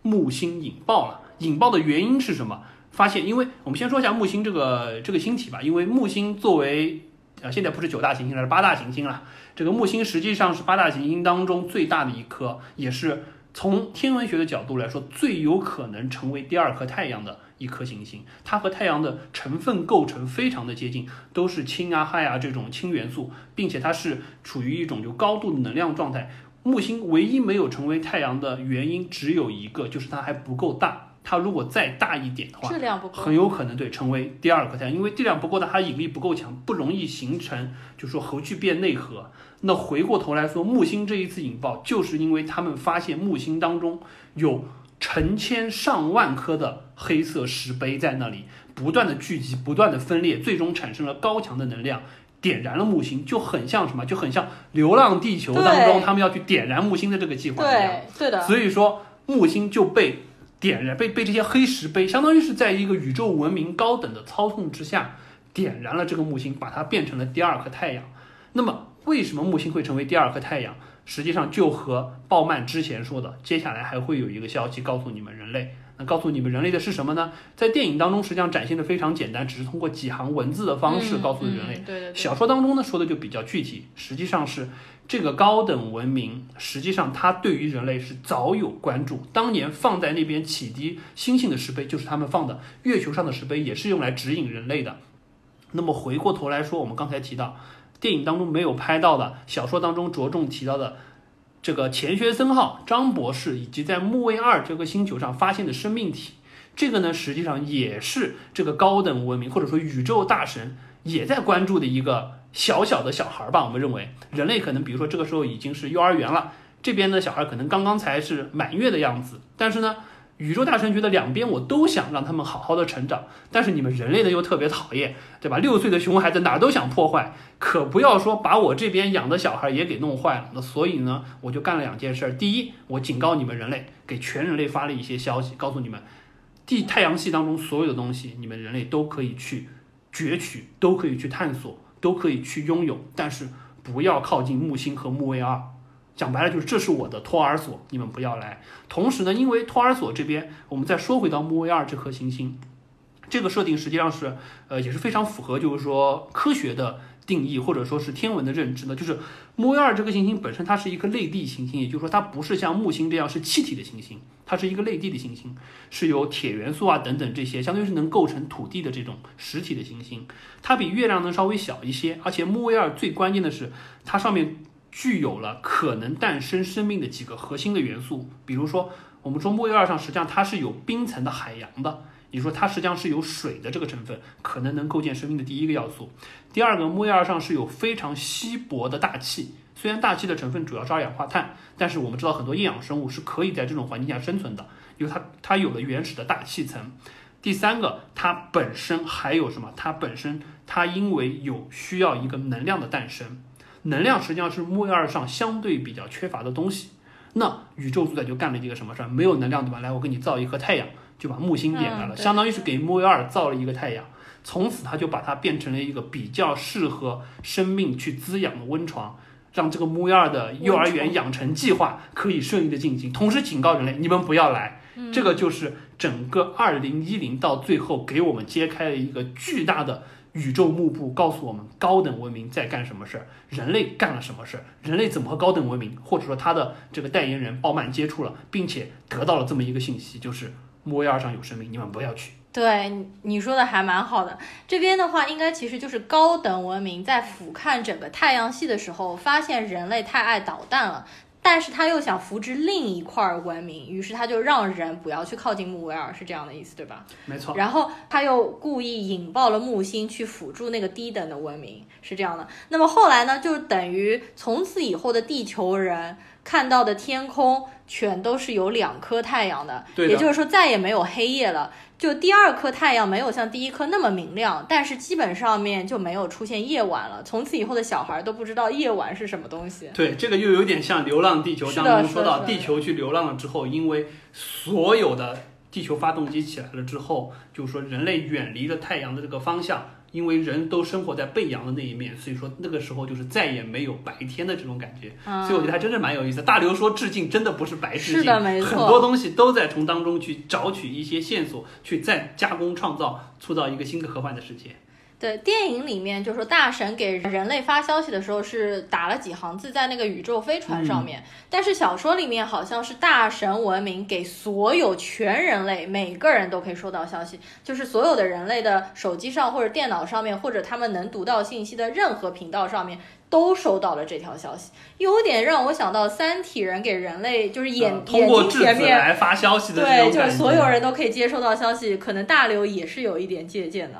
木星引爆了。引爆的原因是什么？发现，因为我们先说一下木星这个这个星体吧，因为木星作为呃现在不是九大行星了，是八大行星了。这个木星实际上是八大行星当中最大的一颗，也是从天文学的角度来说最有可能成为第二颗太阳的一颗行星。它和太阳的成分构成非常的接近，都是氢啊、氦啊这种氢元素，并且它是处于一种就高度的能量状态。木星唯一没有成为太阳的原因只有一个，就是它还不够大。它如果再大一点的话，质量不够，很有可能对成为第二颗太阳，因为质量不够大，它引力不够强，不容易形成，就是说核聚变内核。那回过头来说，木星这一次引爆，就是因为他们发现木星当中有成千上万颗的黑色石碑在那里不断的聚集，不断的分裂，最终产生了高强的能量，点燃了木星，就很像什么，就很像《流浪地球》当中他们要去点燃木星的这个计划一样。对，对的。所以说木星就被。点燃被被这些黑石碑，相当于是在一个宇宙文明高等的操控之下，点燃了这个木星，把它变成了第二颗太阳。那么，为什么木星会成为第二颗太阳？实际上就和鲍曼之前说的，接下来还会有一个消息告诉你们人类。那告诉你们人类的是什么呢？在电影当中实际上展现的非常简单，只是通过几行文字的方式告诉人类。对对。小说当中呢说的就比较具体，实际上是。这个高等文明，实际上它对于人类是早有关注。当年放在那边启迪星星的石碑，就是他们放的；月球上的石碑也是用来指引人类的。那么回过头来说，我们刚才提到电影当中没有拍到的，小说当中着重提到的这个钱学森号、张博士以及在木卫二这个星球上发现的生命体，这个呢，实际上也是这个高等文明或者说宇宙大神也在关注的一个。小小的小孩吧，我们认为人类可能，比如说这个时候已经是幼儿园了，这边的小孩可能刚刚才是满月的样子，但是呢，宇宙大神觉得两边我都想让他们好好的成长，但是你们人类的又特别讨厌，对吧？六岁的熊孩子哪都想破坏，可不要说把我这边养的小孩也给弄坏了。那所以呢，我就干了两件事。第一，我警告你们人类，给全人类发了一些消息，告诉你们，地太阳系当中所有的东西，你们人类都可以去攫取，都可以去探索，都可以去拥有，但是不要靠近木星和木卫二。讲白了就是这是我的托儿所，你们不要来。同时呢，因为托儿所这边，我们再说回到木卫二这颗行星，这个设定实际上是呃也是非常符合就是说科学的定义或者说是天文的认知的。就是木卫二这个行星本身它是一颗类地行星，也就是说它不是像木星这样是气体的行星，它是一个类地的行星，是由铁元素啊等等这些相当于是能构成土地的这种实体的行星。它比月亮呢稍微小一些，而且木卫二最关键的是它上面。具有了可能诞生生命的几个核心的元素，比如说，我们说木卫二上实际上它是有冰层的海洋的，你说它实际上是有水的这个成分，可能能构建生命的第一个要素。第二个，木卫二上是有非常稀薄的大气，虽然大气的成分主要是二氧化碳，但是我们知道很多厌氧生物是可以在这种环境下生存的，因为它它有了原始的大气层。第三个，它本身还有什么？它本身它因为有需要一个能量的诞生。能量实际上是木卫二上相对比较缺乏的东西，那宇宙主宰就干了一个什么事儿？没有能量对吧？来，我给你造一颗太阳，就把木星点燃了，相当于是给木卫二造了一个太阳。从此他就把它变成了一个比较适合生命去滋养的温床，让这个木卫二的幼儿园养成计划可以顺利的进行。同时警告人类，你们不要来。这个就是整个二零一零到最后给我们揭开了一个巨大的。宇宙幕布告诉我们，高等文明在干什么事儿，人类干了什么事儿，人类怎么和高等文明，或者说他的这个代言人鲍曼接触了，并且得到了这么一个信息，就是木卫二上有生命，你们不要去。对你说的还蛮好的，这边的话应该其实就是高等文明在俯瞰整个太阳系的时候，发现人类太爱捣蛋了。但是他又想扶植另一块文明，于是他就让人不要去靠近穆维尔，是这样的意思，对吧？没错。然后他又故意引爆了木星，去辅助那个低等的文明，是这样的。那么后来呢，就等于从此以后的地球人看到的天空全都是有两颗太阳的，也就是说再也没有黑夜了。就第二颗太阳没有像第一颗那么明亮，但是基本上面就没有出现夜晚了。从此以后的小孩都不知道夜晚是什么东西。对，这个又有点像《流浪地球》当中说到，地球去流浪了之后，因为所有的地球发动机起来了之后，就是说人类远离了太阳的这个方向。因为人都生活在背阳的那一面，所以说那个时候就是再也没有白天的这种感觉，所以我觉得还真是蛮有意思。大刘说致敬真的不是白致敬，很多东西都在从当中去找取一些线索，去再加工创造，塑造一个新的科幻的世界。对电影里面，就说大神给人类发消息的时候是打了几行字在那个宇宙飞船上面，但是小说里面好像是大神文明给所有全人类每个人都可以收到消息，就是所有的人类的手机上或者电脑上面或者他们能读到信息的任何频道上面都收到了这条消息，有点让我想到三体人给人类就是眼通过智子来发消息的对，就是所有人都可以接收到消息，可能大刘也是有一点借鉴的。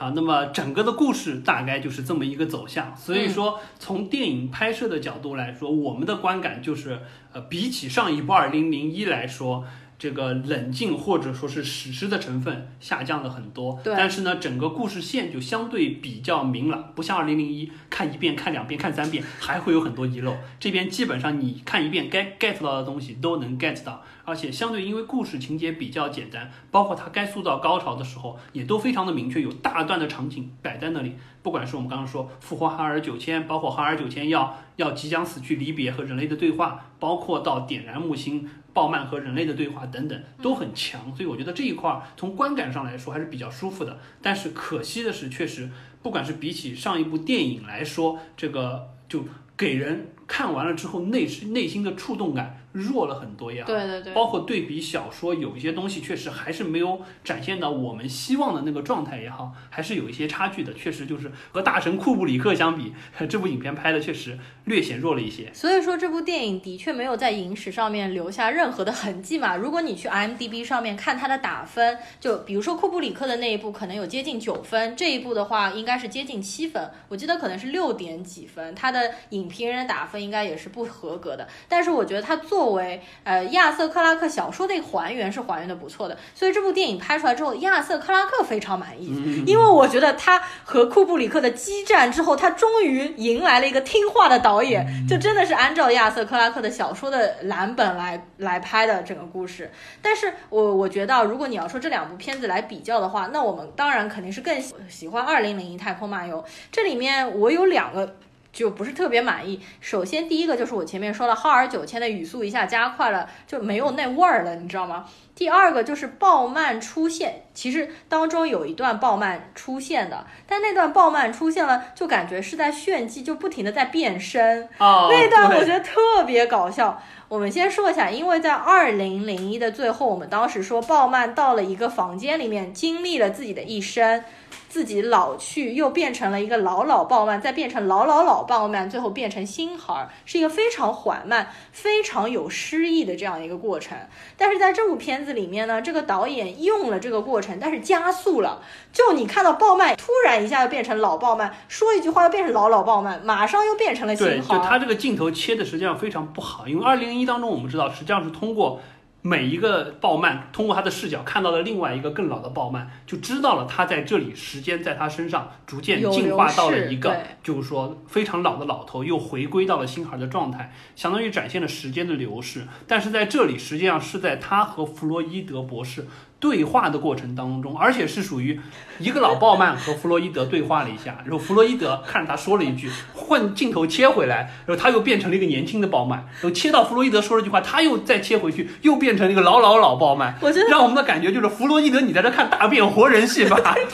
好，那么整个的故事大概就是这么一个走向。所以说，从电影拍摄的角度来说，我们的观感就是，呃，比起上一部《二零零一》来说。这个冷静或者说是史诗的成分下降了很多，但是呢，整个故事线就相对比较明朗，不像二零零一看一遍、看两遍、看三遍还会有很多遗漏。这边基本上你看一遍该 get 到的东西都能 get 到，而且相对因为故事情节比较简单，包括它该塑造高潮的时候也都非常的明确，有大段的场景摆在那里。不管是我们刚刚说复活哈尔九千，包括哈尔九千要要即将死去离别和人类的对话，包括到点燃木星。鲍曼和人类的对话等等都很强，所以我觉得这一块从观感上来说还是比较舒服的。但是可惜的是，确实不管是比起上一部电影来说，这个就给人看完了之后内内心的触动感。弱了很多呀，对对对，包括对比小说，有一些东西确实还是没有展现到我们希望的那个状态也好，还是有一些差距的。确实就是和大神库布里克相比，这部影片拍的确实略显弱了一些。所以说这部电影的确没有在影史上面留下任何的痕迹嘛。如果你去 IMDB 上面看它的打分，就比如说库布里克的那一部可能有接近九分，这一部的话应该是接近七分，我记得可能是六点几分。它的的影评人打分应该也是不合格的。但是我觉得它作为呃亚瑟克拉克小说的还原是还原的不错的，所以这部电影拍出来之后，亚瑟克拉克非常满意，因为我觉得他和库布里克的激战之后，他终于迎来了一个听话的导演，就真的是按照亚瑟克拉克的小说的蓝本来来拍的整个故事。但是我我觉得，如果你要说这两部片子来比较的话，那我们当然肯定是更喜喜欢《二零零一太空漫游》。这里面我有两个就不是特别满意。首先第一个就是我前面说了，浩尔九千的语速一下加快了，就没有那味儿了，你知道吗？第二个就是鲍曼出现，其实当中有一段鲍曼出现的，但那段鲍曼出现了，就感觉是在炫技，就不停的在变身。哦，那段我觉得特别搞笑。我们先说一下，因为在二零零一的最后，我们当时说鲍曼到了一个房间里面，经历了自己的一生，自己老去，又变成了一个老老鲍曼，再变成老老老鲍曼，最后变成新孩儿，是一个非常缓慢、非常有诗意的这样一个过程。但是在这部片子里面呢，这个导演用了这个过程，但是加速了。就你看到鲍曼突然一下又变成老鲍曼，说一句话又变成老老鲍曼，马上又变成了，新孩儿。就它这个镜头切的实际上非常不好，因为二零零一当中我们知道，实际上是通过每一个鲍曼，通过他的视角看到了另外一个更老的鲍曼，就知道了他在这里时间在他身上逐渐进化到了一个就是说非常老的老头，又回归到了新孩的状态，相当于展现了时间的流逝。但是在这里实际上是在他和弗洛伊德博士。对话的过程当中，而且是属于一个老鲍曼和弗洛伊德对话了一下，然后弗洛伊德看着他说了一句，换镜头切回来，然后他又变成了一个年轻的鲍曼，然后切到弗洛伊德说了句话，他又再切回去，又变成了一个老老老鲍曼，我觉得让我们的感觉就是弗洛伊德，你在这看大变活人戏吧？对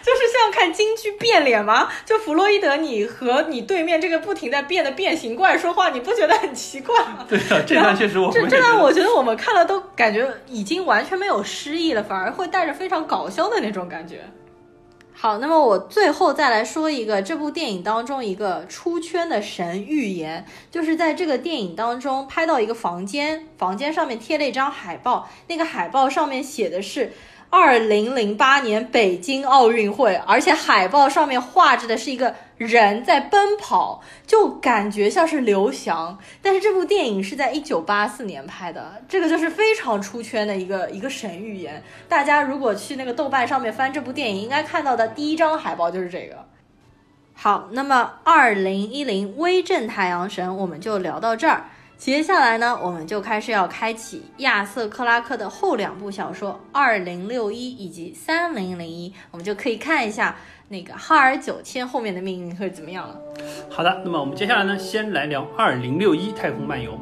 就是像看京剧变脸吗？就弗洛伊德，你和你对面这个不停在变的变形怪说话，你不觉得很奇怪吗？对啊，这段确实我这 这段我觉得我们看了都感觉已经完全没有失忆了，反而会带着非常搞笑的那种感觉。好，那么我最后再来说一个这部电影当中一个出圈的神预言，就是在这个电影当中拍到一个房间，房间上面贴了一张海报，那个海报上面写的是。二零零八年北京奥运会，而且海报上面画着的是一个人在奔跑，就感觉像是刘翔。但是这部电影是在一九八四年拍的，这个就是非常出圈的一个一个神预言。大家如果去那个豆瓣上面翻这部电影，应该看到的第一张海报就是这个。好，那么二零一零威震太阳神我们就聊到这儿。接下来呢，我们就开始要开启亚瑟克拉克的后两部小说《二零六一》以及《三零零一》，我们就可以看一下那个哈尔九千后面的命运会怎么样了。好的，那么我们接下来呢，先来聊二零六一太空漫游。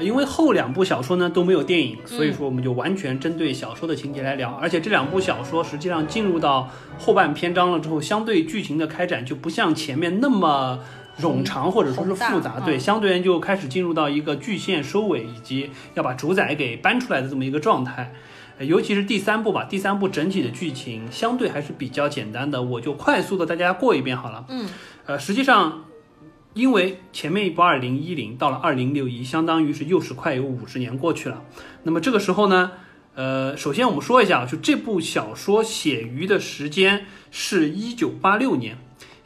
因为后两部小说呢都没有电影，所以说我们就完全针对小说的情节来聊。而且这两部小说实际上进入到后半篇章了之后，相对剧情的开展就不像前面那么冗长或者说是复杂，对，嗯相对人就开始进入到一个剧线收尾以及要把主宰给搬出来的这么一个状态。呃尤其是第三部吧，第三部整体的剧情相对还是比较简单的，我就快速的大家过一遍好了。嗯，呃，实际上，因为前面一部二零一零到了二零六一，相当于是又是快有五十年过去了。那么这个时候呢，呃，首先我们说一下，就这部小说写于的时间是一九八六年。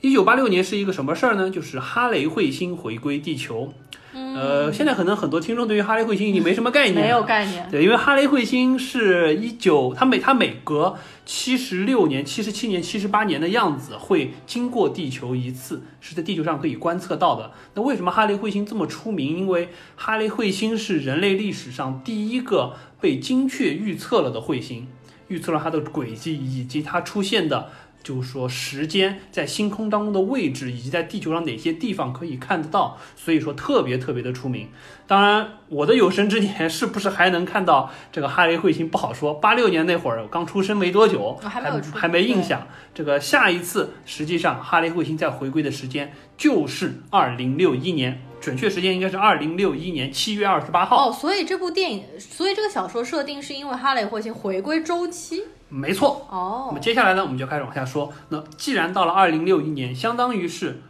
一九八六年是一个什么事儿呢？就是哈雷彗星回归地球。呃，现在可能很多听众对于哈雷彗星已经没什么概念，没有概念。对，因为哈雷彗星是一九，它每它每隔七十六年、七十七年、七十八年的样子会经过地球一次，是在地球上可以观测到的。那为什么哈雷彗星这么出名？因为哈雷彗星是人类历史上第一个被精确预测了的彗星，预测了它的轨迹以及它出现的就是说时间在星空当中的位置，以及在地球上哪些地方可以看得到，所以说特别特别的出名。当然，我的有生之年是不是还能看到这个哈雷彗星不好说。八六年那会儿我刚出生没多久，哦还没还没印象。这个下一次实际上哈雷彗星再回归的时间就是二零六一年，准确时间应该是二零六一年七月二十八号。哦，所以这部电影，所以这个小说设定是因为哈雷彗星回归周期。没错。那哦么，接下来呢，我们就开始往下说。那既然到了二零六一年，相当于是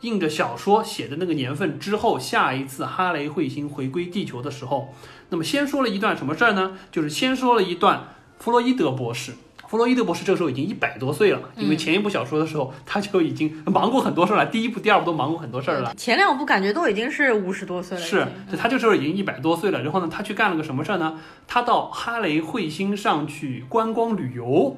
应着小说写的那个年份之后，下一次哈雷彗星回归地球的时候，那么先说了一段什么事儿呢？就是先说了一段弗洛伊德博士。弗洛伊德博士这个时候已经一百多岁了，因为前一部小说的时候他就已经忙过很多事儿了，第一部、第二部都忙过很多事儿了。前两部感觉都已经是五十多岁了，是对，他这时候已经一百多岁了。然后呢，他去干了个什么事儿呢？他到哈雷彗星上去观光旅游。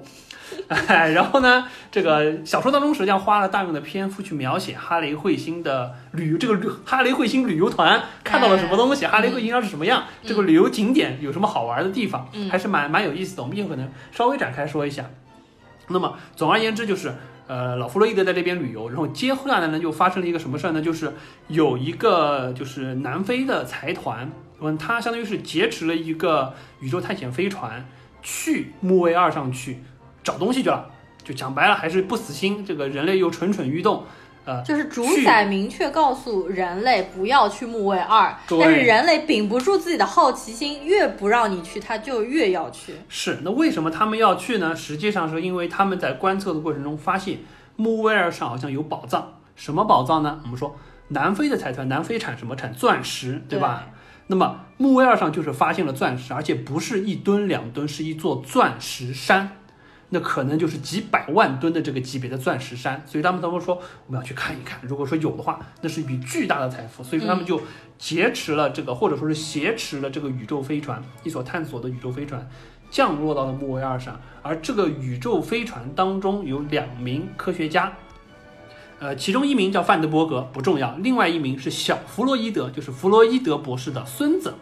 哎，然后呢，这个小说当中实际上花了大量的篇幅去描写哈雷彗星的旅游，这个旅哈雷彗星旅游团看到了什么东西，哈雷彗星上是什么样，这个旅游景点有什么好玩的地方，嗯还是蛮蛮有意思的。我们一会儿可能稍微展开说一下。那么总而言之就是，呃，老弗洛伊德在这边旅游，然后接下来呢就发生了一个什么事儿呢？就是有一个就是南非的财团，嗯，他相当于是劫持了一个宇宙探险飞船，去木卫二上去找东西去了。就讲白了，还是不死心，这个人类又蠢蠢欲动，呃，就是主宰明确告诉人类不要去木卫二，但是人类屏不住自己的好奇心，越不让你去，他就越要去。是，那为什么他们要去呢？实际上是因为他们在观测的过程中发现木卫二上好像有宝藏。什么宝藏呢？我们说南非的财团，南非产什么？产钻石，对吧？那么木卫二上就是发现了钻石，而且不是一吨两吨，是一座钻石山。那可能就是几百万吨的这个级别的钻石山，所以他们他们说我们要去看一看，如果说有的话，那是一笔巨大的财富，所以说他们就劫持了这个，或者说是挟持了这个宇宙飞船，一所探索的宇宙飞船，降落到了木卫二上，而这个宇宙飞船当中有两名科学家。呃，其中一名叫范德伯格，不重要；另外一名是小弗洛伊德，就是弗洛伊德博士的孙子。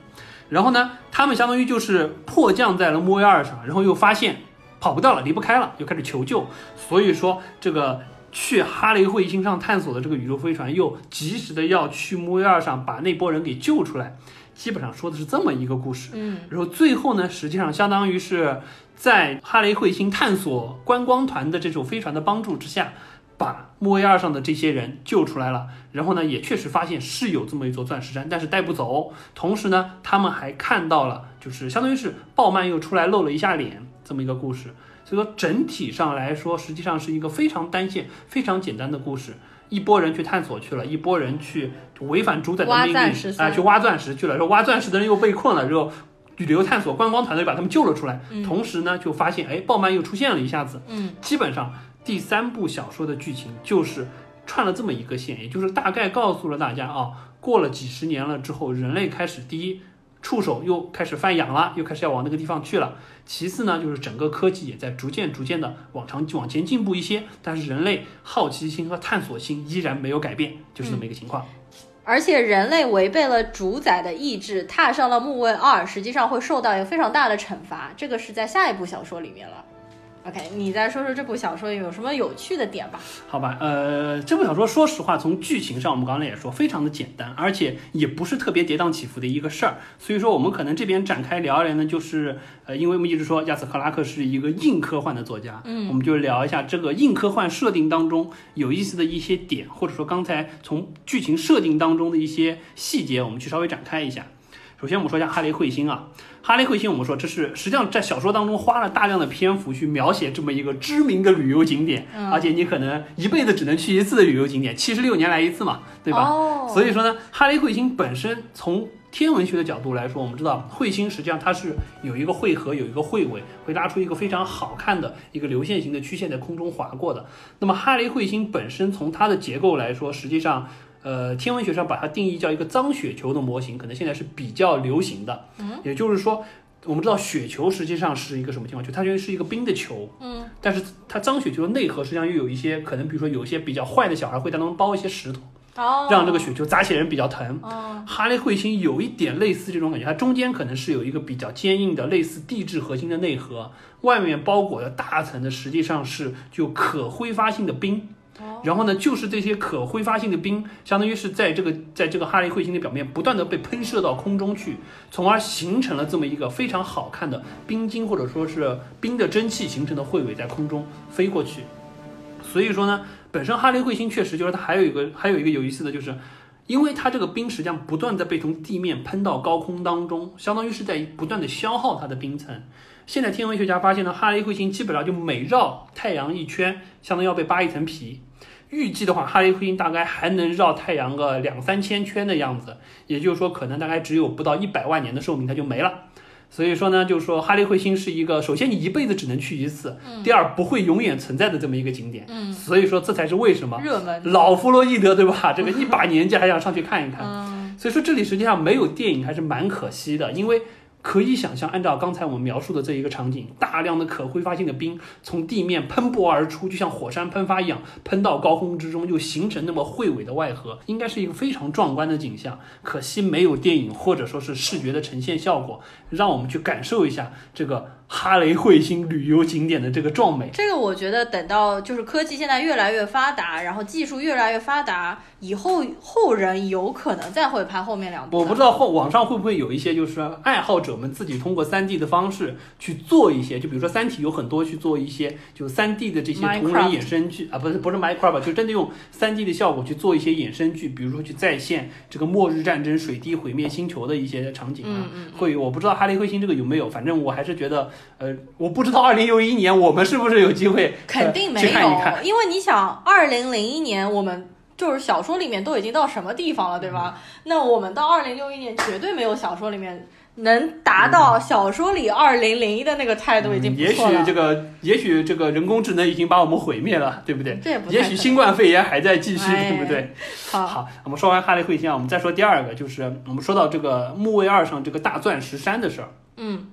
然后呢，他们相当于就是迫降在了木卫二上，然后又发现跑不掉了，离不开了，又开始求救。所以说，这个去哈雷彗星上探索的这个宇宙飞船，又及时的要去木卫二上把那波人给救出来。基本上说的是这么一个故事。嗯，然后最后呢，实际上相当于是在哈雷彗星探索观光团的这种飞船的帮助之下，把木卫二上的这些人救出来了。然后呢，也确实发现是有这么一座钻石山，但是带不走。同时呢，他们还看到了，就是相当于是鲍曼又出来露了一下脸这么一个故事。所以说整体上来说，实际上是一个非常单线、非常简单的故事。一波人去探索去了，一波人去违反主宰的命令啊、去挖钻石去了。然后挖钻石的人又被困了，然后旅游探索观光团队把他们救了出来。同时呢，就发现哎，鲍曼又出现了一下子。嗯，基本上第三部小说的剧情就是串了这么一个线，也就是大概告诉了大家啊，过了几十年了之后，人类开始第一触手又开始犯痒了，又开始要往那个地方去了。其次呢，就是整个科技也在逐渐逐渐的往长往前进步一些，但是人类好奇心和探索心依然没有改变，就是这么一个情况。而且人类违背了主宰的意志，踏上了木卫二，实际上会受到一个非常大的惩罚。这个是在下一部小说里面了。OK，你再说说这部小说有什么有趣的点吧？好吧，呃，这部小说说实话，从剧情上我们刚才也说，非常的简单，而且也不是特别跌宕起伏的一个事儿。所以说，我们可能这边展开聊一聊呢，就是呃，因为我们一直说亚瑟克拉克是一个硬科幻的作家，嗯，我们就聊一下这个硬科幻设定当中有意思的一些点，或者说刚才从剧情设定当中的一些细节，我们去稍微展开一下。首先，我们说一下哈雷彗星啊，哈雷彗星，我们说这是实际上在小说当中花了大量的篇幅去描写这么一个知名的旅游景点，而且你可能一辈子只能去一次的旅游景点，七十六年来一次嘛，对吧？哦，所以说呢，哈雷彗星本身从天文学的角度来说，我们知道彗星实际上它是有一个汇合，有一个汇尾，会拉出一个非常好看的一个流线型的曲线在空中划过的。那么哈雷彗星本身从它的结构来说，实际上。呃，天文学上把它定义叫一个脏雪球的模型，可能现在是比较流行的。嗯，也就是说，我们知道雪球实际上是一个什么情况？就它就是一个冰的球。嗯，但是它脏雪球的内核实际上又有一些可能，比如说有一些比较坏的小孩会在当中包一些石头。哦，让这个雪球砸起来人比较疼。哦，哈雷彗星有一点类似这种感觉，它中间可能是有一个比较坚硬的类似地质核心的内核，外面包裹的大层的实际上是就可挥发性的冰。然后呢，就是这些可挥发性的冰，相当于是在这个在这个哈雷彗星的表面不断的被喷射到空中去，从而形成了这么一个非常好看的冰晶或者说是冰的蒸汽形成的彗尾在空中飞过去。所以说呢，本身哈雷彗星确实就是它还有一个还有一个有意思的就是。因为它这个冰实际上不断在被从地面喷到高空当中，相当于是在不断的消耗它的冰层。现在天文学家发现呢，哈雷彗星基本上就每绕太阳一圈，相当于要被扒一层皮。预计的话，哈雷彗星大概还能绕太阳个两三千圈的样子，也就是说，可能大概只有不到一百万年的寿命，它就没了。所以说呢，就是说哈雷彗星是一个，首先你一辈子只能去一次，第二不会永远存在的这么一个景点。嗯，所以说这才是为什么热门，老弗洛伊德对吧？这个 一把年纪还想上去看一看。嗯，所以说这里实际上没有电影还是蛮可惜的，因为可以想象，按照刚才我们描述的这一个场景，大量的可挥发性的冰从地面喷薄而出，就像火山喷发一样，喷到高空之中，又形成那么彗尾的外核，应该是一个非常壮观的景象。可惜没有电影或者说是视觉的呈现效果，让我们去感受一下这个哈雷彗星旅游景点的这个壮美。这个我觉得等到就是科技现在越来越发达，然后技术越来越发达，以后后人有可能再会拍后面两部。我不知道后网上会不会有一些就是爱好者们自己通过 3D 的方式去做一些，就比如说《三体》有很多去做一些就 3D 的这些同人衍生剧啊，不是不是 Minecraft，就真的用 3D 的效果去做一些衍生剧，比如说去再现这个末日战争、水滴毁灭星球的一些场景啊。嗯嗯会有我不知道哈雷彗星这个有没有，反正我还是觉得，呃，我不知道2061年我们是不是有机会肯定没有，去看一看。因为你想，二零零一年我们就是小说里面都已经到什么地方了，对吧？那我们到二零六一年绝对没有小说里面能达到小说里二零零一的那个态度，已经嗯也许。这个，也许这个人工智能已经把我们毁灭了，对不对？这也不太也许新冠肺炎还在继续，哎对不对？好，好，我们说完哈利彗星啊，我们再说第二个，就是我们说到这个木卫二上这个大钻石山的事儿。嗯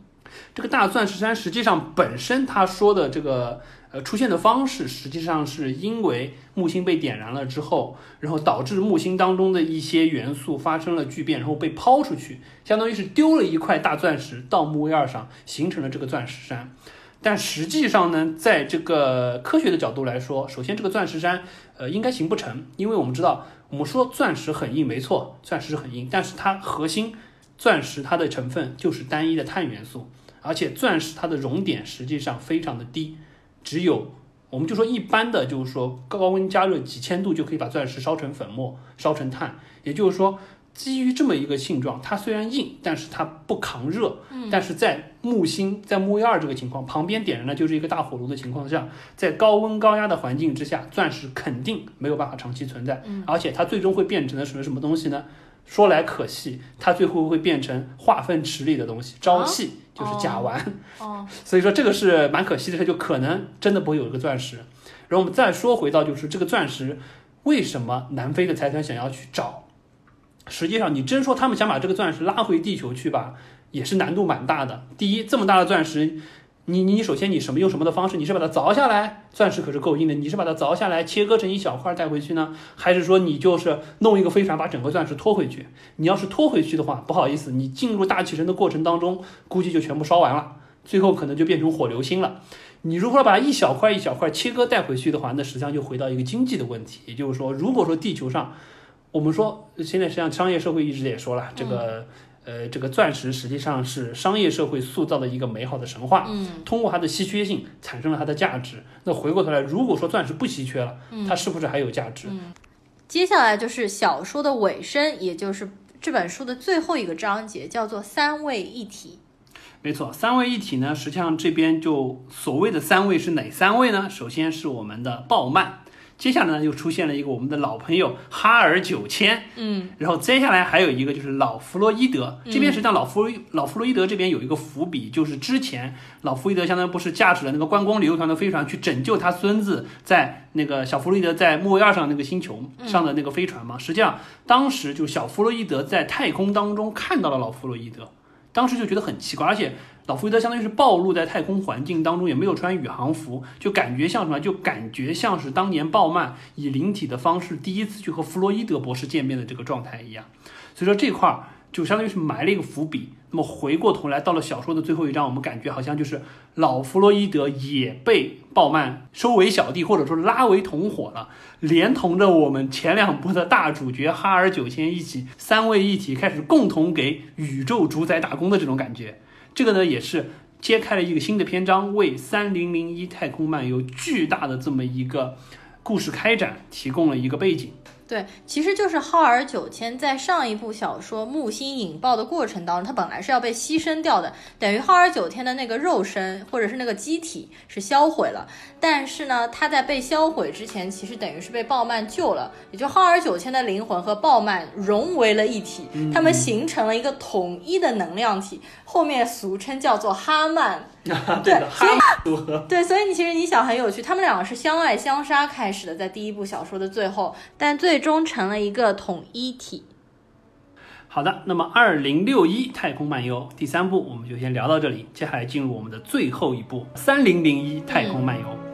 这个大钻石山实际上本身他说的这个呃出现的方式，实际上是因为木星被点燃了之后，然后导致木星当中的一些元素发生了巨变，然后被抛出去，相当于是丢了一块大钻石到木卫二上，形成了这个钻石山。但实际上呢，在这个科学的角度来说，首先这个钻石山呃应该形不成，因为我们知道，我们说钻石很硬，没错，钻石很硬，但是它核心钻石它的成分就是单一的碳元素。而且钻石它的熔点实际上非常的低，只有我们就说一般的，就是说高温加热几千度就可以把钻石烧成粉末、烧成碳。也就是说，基于这么一个性状，它虽然硬，但是它不抗热。嗯。但是在木星在木卫二这个情况，旁边点燃的就是一个大火炉的情况下，在高温高压的环境之下，钻石肯定没有办法长期存在。嗯。而且它最终会变成了什么什么东西呢？说来可惜，它最后会变成化粪池里的东西，沼气。就是甲烷，哦，所以说这个是蛮可惜的，它就可能真的不会有一个钻石。然后我们再说回到，就是这个钻石为什么南非的财团想要去找？实际上，你真说他们想把这个钻石拉回地球去吧，也是难度蛮大的。第一，这么大的钻石，你你首先你什么用什么的方式？你是把它凿下来，钻石可是够硬的，你是把它凿下来切割成一小块带回去呢，还是说你就是弄一个飞船把整个钻石拖回去？你要是拖回去的话，不好意思，你进入大气层的过程当中，估计就全部烧完了，最后可能就变成火流星了。你如果把一小块一小块切割带回去的话，那实际上就回到一个经济的问题，也就是说，如果说地球上，我们说现在实际上商业社会一直也说了，这个、呃这个钻石实际上是商业社会塑造的一个美好的神话，嗯通过它的稀缺性产生了它的价值。那回过头来，如果说钻石不稀缺了，它是不是还有价值？接下来就是小说的尾声，也就是这本书的最后一个章节，叫做三位一体。没错，三位一体呢，实际上这边就所谓的三位是哪三位呢？首先是我们的鲍曼，接下来呢又出现了一个我们的老朋友哈尔九千，嗯。然后接下来还有一个就是老弗洛伊德，这边实际上老弗老弗洛伊德这边有一个伏笔，就是之前老弗洛伊德相当于不是驾驶了那个观光旅游团的飞船去拯救他孙子在那个小弗洛伊德在木卫二上那个星球上的那个飞船嘛，实际上当时就小弗洛伊德在太空当中看到了老弗洛伊德。当时就觉得很奇怪，而且老弗伊德相当于是暴露在太空环境当中，也没有穿宇航服，就感觉像什么？就感觉像是当年鲍曼以灵体的方式第一次去和弗洛伊德博士见面的这个状态一样。所以说这块儿就相当于是埋了一个伏笔。那么回过头来，到了小说的最后一章，我们感觉好像就是老弗洛伊德也被鲍曼收为小弟，或者说拉为同伙了，连同着我们前两部的大主角哈尔九千一起，三位一体开始共同给宇宙主宰打工的这种感觉。这个呢，也是揭开了一个新的篇章，为《三零零一太空漫游》巨大的这么一个故事开展提供了一个背景。对，其实就是浩尔九千在上一部小说木星引爆的过程当中，他本来是要被牺牲掉的，等于浩尔九千的那个肉身或者是那个机体是销毁了。但是呢，他在被销毁之前，其实等于是被鲍曼救了，也就浩尔九千的灵魂和鲍曼融为了一体，他们形成了一个统一的能量体，后面俗称叫做哈曼。对的，组合。对，所以你其实你想很有趣，他们两个是相爱相杀开始的，在第一部小说的最后，但最终成了一个统一体。好的，那么二零六一太空漫游第三部我们就先聊到这里，接下来进入我们的最后一部三零零一太空漫游。呃，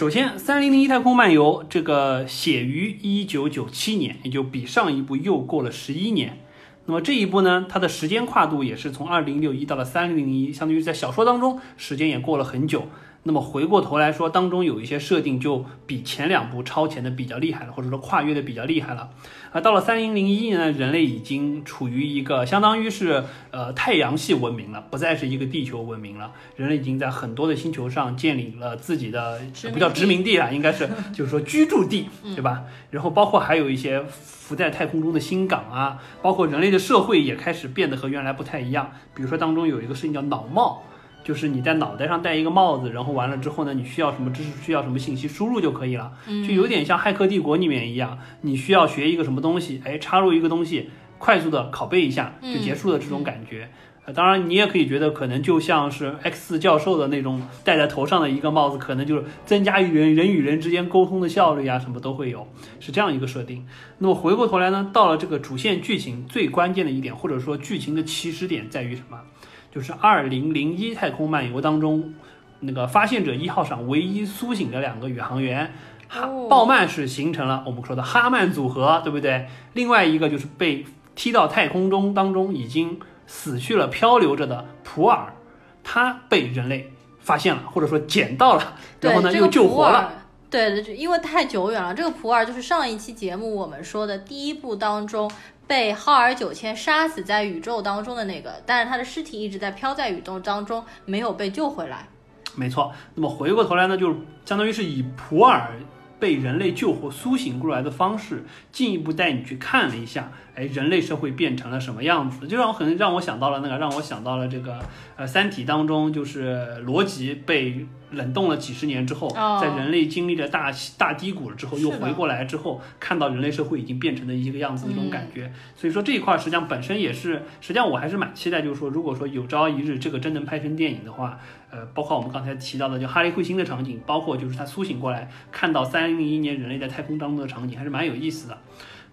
首先，《三零零一太空漫游》这个写于一九九七年，也就比上一部又过了十一年。那么这一部呢，它的时间跨度也是从二零六一到了三零零一，相当于在小说当中时间也过了很久。那么回过头来说，当中有一些设定就比前两部超前的比较厉害了，或者说跨越的比较厉害了。啊，到了三零零一年呢，人类已经处于一个相当于是呃太阳系文明了，不再是一个地球文明了。人类已经在很多的星球上建立了自己的不叫殖民地啊，应该是 就是说居住地，对吧？然后包括还有一些浮在太空中的新港啊，包括人类的社会也开始变得和原来不太一样。比如说当中有一个事情叫脑帽。就是你在脑袋上戴一个帽子，然后完了之后呢，你需要什么知识，需要什么信息输入就可以了，就有点像《骇客帝国》里面一样，你需要学一个什么东西，哎，插入一个东西，快速的拷贝一下就结束的这种感觉。呃，当然你也可以觉得可能就像是 X 教授的那种戴在头上的一个帽子，可能就是增加与人人与人之间沟通的效率啊，什么都会有，是这样一个设定。那么回过头来呢，到了这个主线剧情最关键的一点，或者说剧情的起始点在于什么？就是二零零一太空漫游当中，那个发现者一号上唯一苏醒的两个宇航员，哈鲍曼是形成了我们说的哈曼组合，对不对？另外一个就是被踢到太空中当中已经死去了、漂流着的普尔，他被人类发现了，或者说捡到了，然后呢又救活了。对对，因为太久远了。这个普尔就是上一期节目我们说的第一部当中。被浩尔九千杀死在宇宙当中的那个，但是他的尸体一直在飘在宇宙当中，没有被救回来。没错，那么回过头来呢，就是相当于是以普尔被人类救活、苏醒过来的方式，进一步带你去看了一下，哎，人类社会变成了什么样子？就让我可能让我想到了那个，让我想到了这个呃《三体》当中，就是罗辑被。冷冻了几十年之后，在人类经历了大大低谷了之后，又回过来之后，看到人类社会已经变成了一个样子的这种感觉。所以说这一块实际上本身也是，实际上我还是蛮期待，就是说如果说有朝一日这个真能拍成电影的话，呃，包括我们刚才提到的就哈利彗星的场景，包括就是他苏醒过来看到三零一年人类在太空当中的场景，还是蛮有意思的。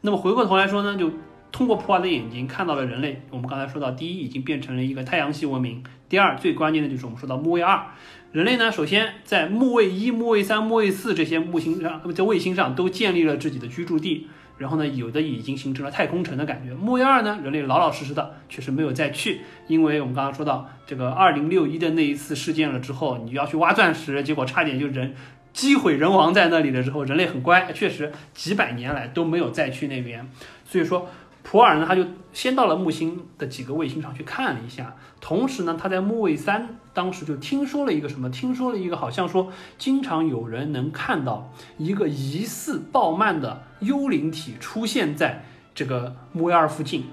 那么回过头来说呢，就通过普尔的眼睛看到了人类。我们刚才说到，第一已经变成了一个太阳系文明，第二最关键的就是我们说到木卫二。人类呢，首先在木卫一、木卫三、木卫四这些木星上，在卫星上都建立了自己的居住地。然后呢，有的已经形成了太空城的感觉。木卫二呢，人类老老实实的，确实没有再去，因为我们刚刚说到这个二零六一的那一次事件了之后，你要去挖钻石，结果差点就人机毁人亡在那里的。之后人类很乖，确实几百年来都没有再去那边。所以说。普尔呢，他就先到了木星的几个卫星上去看了一下，同时呢，他在木卫三当时就听说了一个什么？听说了一个好像说，经常有人能看到一个疑似鲍曼的幽灵体出现在这个木卫二附近，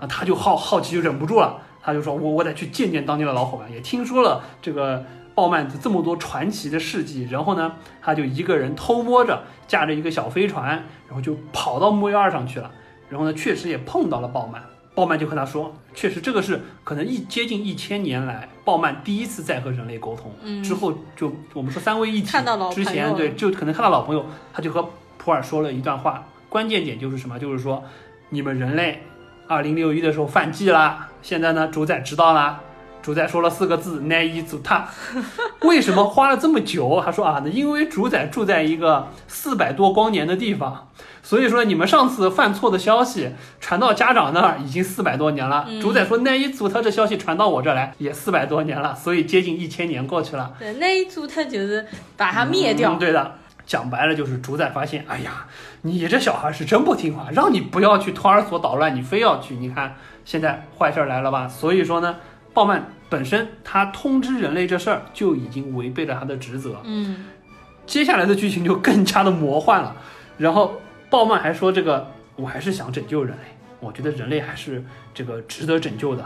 啊，他就好好奇就忍不住了，他就说我我得去见见当年的老伙伴，也听说了这个鲍曼这么多传奇的事迹，然后呢，他就一个人偷摸着驾着一个小飞船，然后就跑到木卫二上去了。然后呢，确实也碰到了鲍曼。鲍曼就和他说，确实这个是可能一接近一千年来，鲍曼第一次在和人类沟通。嗯之后就我们说三位一体，看到老之前对，就可能看到老朋友，他就和普洱说了一段话，关键点就是什么？就是说你们人类二零六一的时候犯忌啦，现在呢主宰知道啦。主宰说了四个字“奈伊祖塔”，为什么花了这么久？他说啊，那因为主宰住在一个四百多光年的地方，所以说你们上次犯错的消息传到家长那儿已经四百多年了。嗯主宰说奈伊祖塔这消息传到我这儿来也四百多年了，所以接近一千年过去了。对，那一组他就是把它灭掉。嗯对的，讲白了就是主宰发现，哎呀，你这小孩是真不听话，让你不要去托儿所捣乱，你非要去，你看现在坏事儿来了吧？所以说呢，鲍曼本身他通知人类这事儿就已经违背了他的职责。嗯接下来的剧情就更加的魔幻了。然后鲍曼还说：“这个我还是想拯救人类，我觉得人类还是这个值得拯救的。”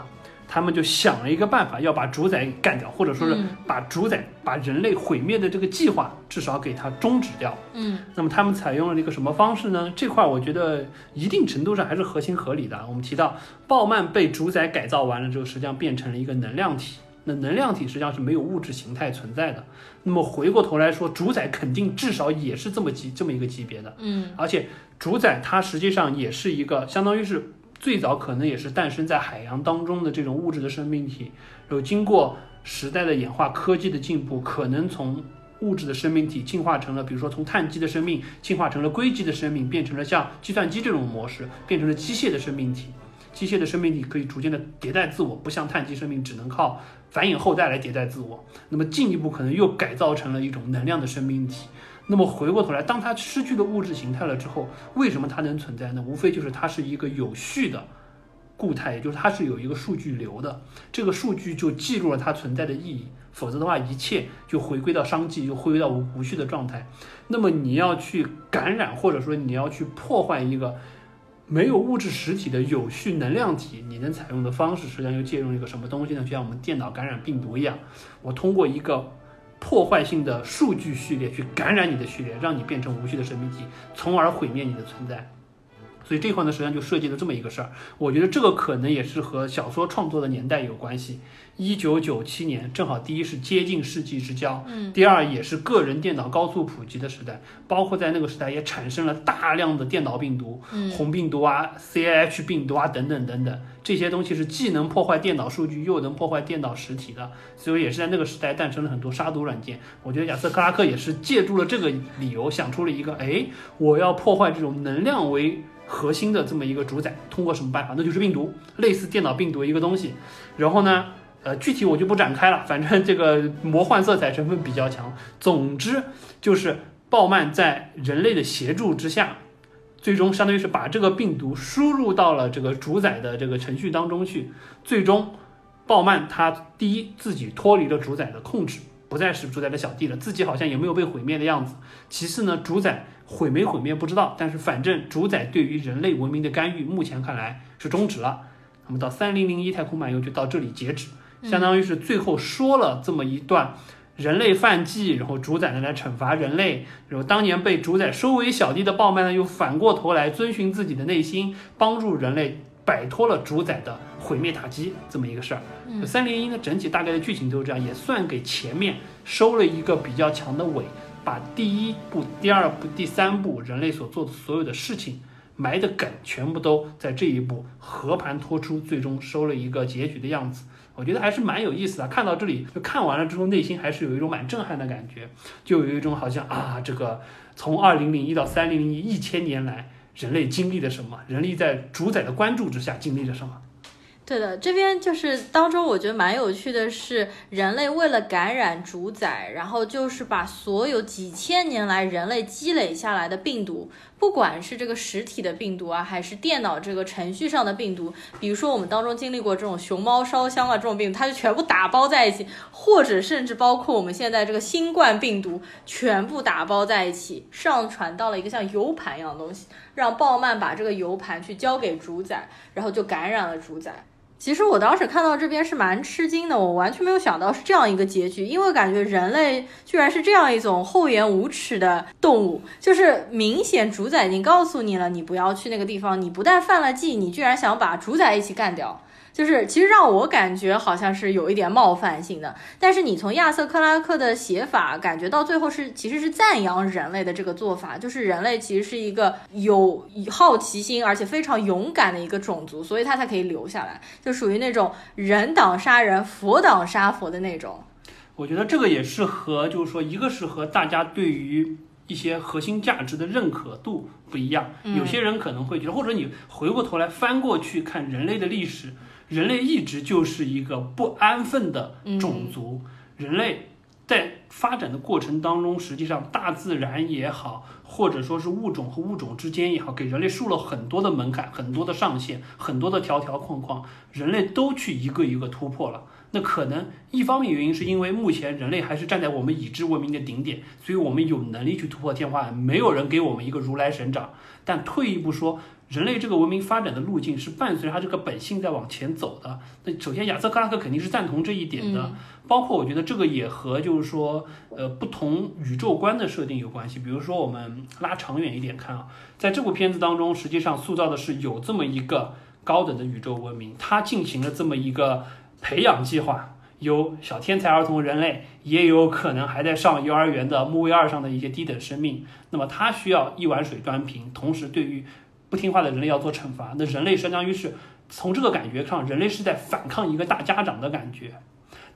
他们就想了一个办法，要把主宰给干掉，或者说是嗯把主宰把人类毁灭的这个计划至少给它终止掉。嗯那么他们采用了一个什么方式呢？这块儿我觉得一定程度上还是合情合理的。我们提到鲍曼被主宰改造完了之后，实际上变成了一个能量体。那能量体实际上是没有物质形态存在的。那么回过头来说，主宰肯定至少也是这么级这么一个级别的。嗯而且主宰它实际上也是一个，相当于是最早可能也是诞生在海洋当中的这种物质的生命体，有经过时代的演化、科技的进步，可能从物质的生命体进化成了，比如说从碳基的生命进化成了硅基的生命，变成了像计算机这种模式，变成了机械的生命体。机械的生命体可以逐渐的迭代自我，不像碳基生命只能靠繁衍后代来迭代自我。那么进一步可能又改造成了一种能量的生命体。那么回过头来，当它失去了物质形态了之后，为什么它能存在呢？无非就是它是一个有序的固态，也就是它是有一个数据流的，这个数据就记录了它存在的意义。否则的话，一切就回归到熵计，就回归到无序的状态。那么你要去感染，或者说你要去破坏一个没有物质实体的有序能量体，你能采用的方式，实际上又借用一个什么东西呢？就像我们电脑感染病毒一样，我通过一个破坏性的数据序列去感染你的序列，让你变成无序的生命体，从而毁灭你的存在。所以这块呢，实际上就设计了这么一个事儿。我觉得这个可能也是和小说创作的年代有关系。一九九七年，正好第一是接近世纪之交，嗯第二也是个人电脑高速普及的时代，包括在那个时代也产生了大量的电脑病毒，嗯红病毒啊、CIH 病毒啊等等等等，这些东西是既能破坏电脑数据，又能破坏电脑实体的，所以也是在那个时代诞生了很多杀毒软件。我觉得亚瑟克拉克也是借助了这个理由，想出了一个，哎，我要破坏这种能量为核心的这么一个主宰，通过什么办法？那就是病毒，类似电脑病毒一个东西。然后呢，呃，具体我就不展开了，反正这个魔幻色彩成分比较强。总之就是鲍曼在人类的协助之下，最终相当于是把这个病毒输入到了这个主宰的这个程序当中去，最终鲍曼他第一自己脱离了主宰的控制，不再是主宰的小弟了，自己好像也没有被毁灭的样子。其次呢，主宰毁没毁灭不知道，但是反正主宰对于人类文明的干预，目前看来是终止了。那么到三零零一太空漫游就到这里截止，相当于是最后说了这么一段。人类犯忌，然后主宰呢来惩罚人类，然后当年被主宰收为小弟的鲍曼呢，又反过头来遵循自己的内心，帮助人类摆脱了主宰的毁灭打击这么一个事儿。嗯三零一呢，整体大概的剧情都是这样，也算给前面收了一个比较强的尾，把第一部、第二部、第三部人类所做的所有的事情埋的梗，全部都在这一步和盘托出，最终收了一个结局的样子。我觉得还是蛮有意思的。看到这里，就看完了之后，内心还是有一种蛮震撼的感觉，就有一种好像啊，这个从二零零一到三零零一一千年来，人类经历了什么？人类在主宰的关注之下经历了什么？对的，这边就是当中我觉得蛮有趣的是，人类为了感染主宰，然后就是把所有几千年来人类积累下来的病毒，不管是这个实体的病毒啊，还是电脑这个程序上的病毒，比如说我们当中经历过这种熊猫烧香啊这种病毒，它就全部打包在一起，或者甚至包括我们现在这个新冠病毒，全部打包在一起，上传到了一个像 U 盘一样的东西，让鲍曼把这个 U 盘去交给主宰，然后就感染了主宰。其实我当时看到这边是蛮吃惊的，我完全没有想到是这样一个结局，因为感觉人类居然是这样一种厚颜无耻的动物，就是明显主宰已经告诉你了，你不要去那个地方，你不但犯了忌，你居然想把主宰一起干掉。就是其实让我感觉好像是有一点冒犯性的，但是你从亚瑟克拉克的写法感觉到最后是其实是赞扬人类的这个做法，就是人类其实是一个有好奇心而且非常勇敢的一个种族，所以他才可以留下来，就属于那种人挡杀人，佛挡杀佛的那种。我觉得这个也是和就是说，一个是和大家对于一些核心价值的认可度不一样，有些人可能会觉得，或者你回过头来翻过去看人类的历史。人类一直就是一个不安分的种族。人类在发展的过程当中，实际上大自然也好，或者说是物种和物种之间也好，给人类树了很多的门槛、很多的上限、很多的条条框框，人类都去一个一个突破了。那可能一方面原因是因为目前人类还是站在我们已知文明的顶点，所以我们有能力去突破天花板，没有人给我们一个如来神掌。但退一步说，人类这个文明发展的路径是伴随着它这个本性在往前走的。那首先，亚瑟克拉克肯定是赞同这一点的。包括我觉得这个也和就是说，呃，不同宇宙观的设定有关系。比如说，我们拉长远一点看啊，在这部片子当中，实际上塑造的是有这么一个高等的宇宙文明，它进行了这么一个培养计划，有小天才儿童人类，也有可能还在上幼儿园的木卫二上的一些低等生命。那么，它需要一碗水端平，同时对于不听话的人类要做惩罚，那人类相当于是从这个感觉上，人类是在反抗一个大家长的感觉。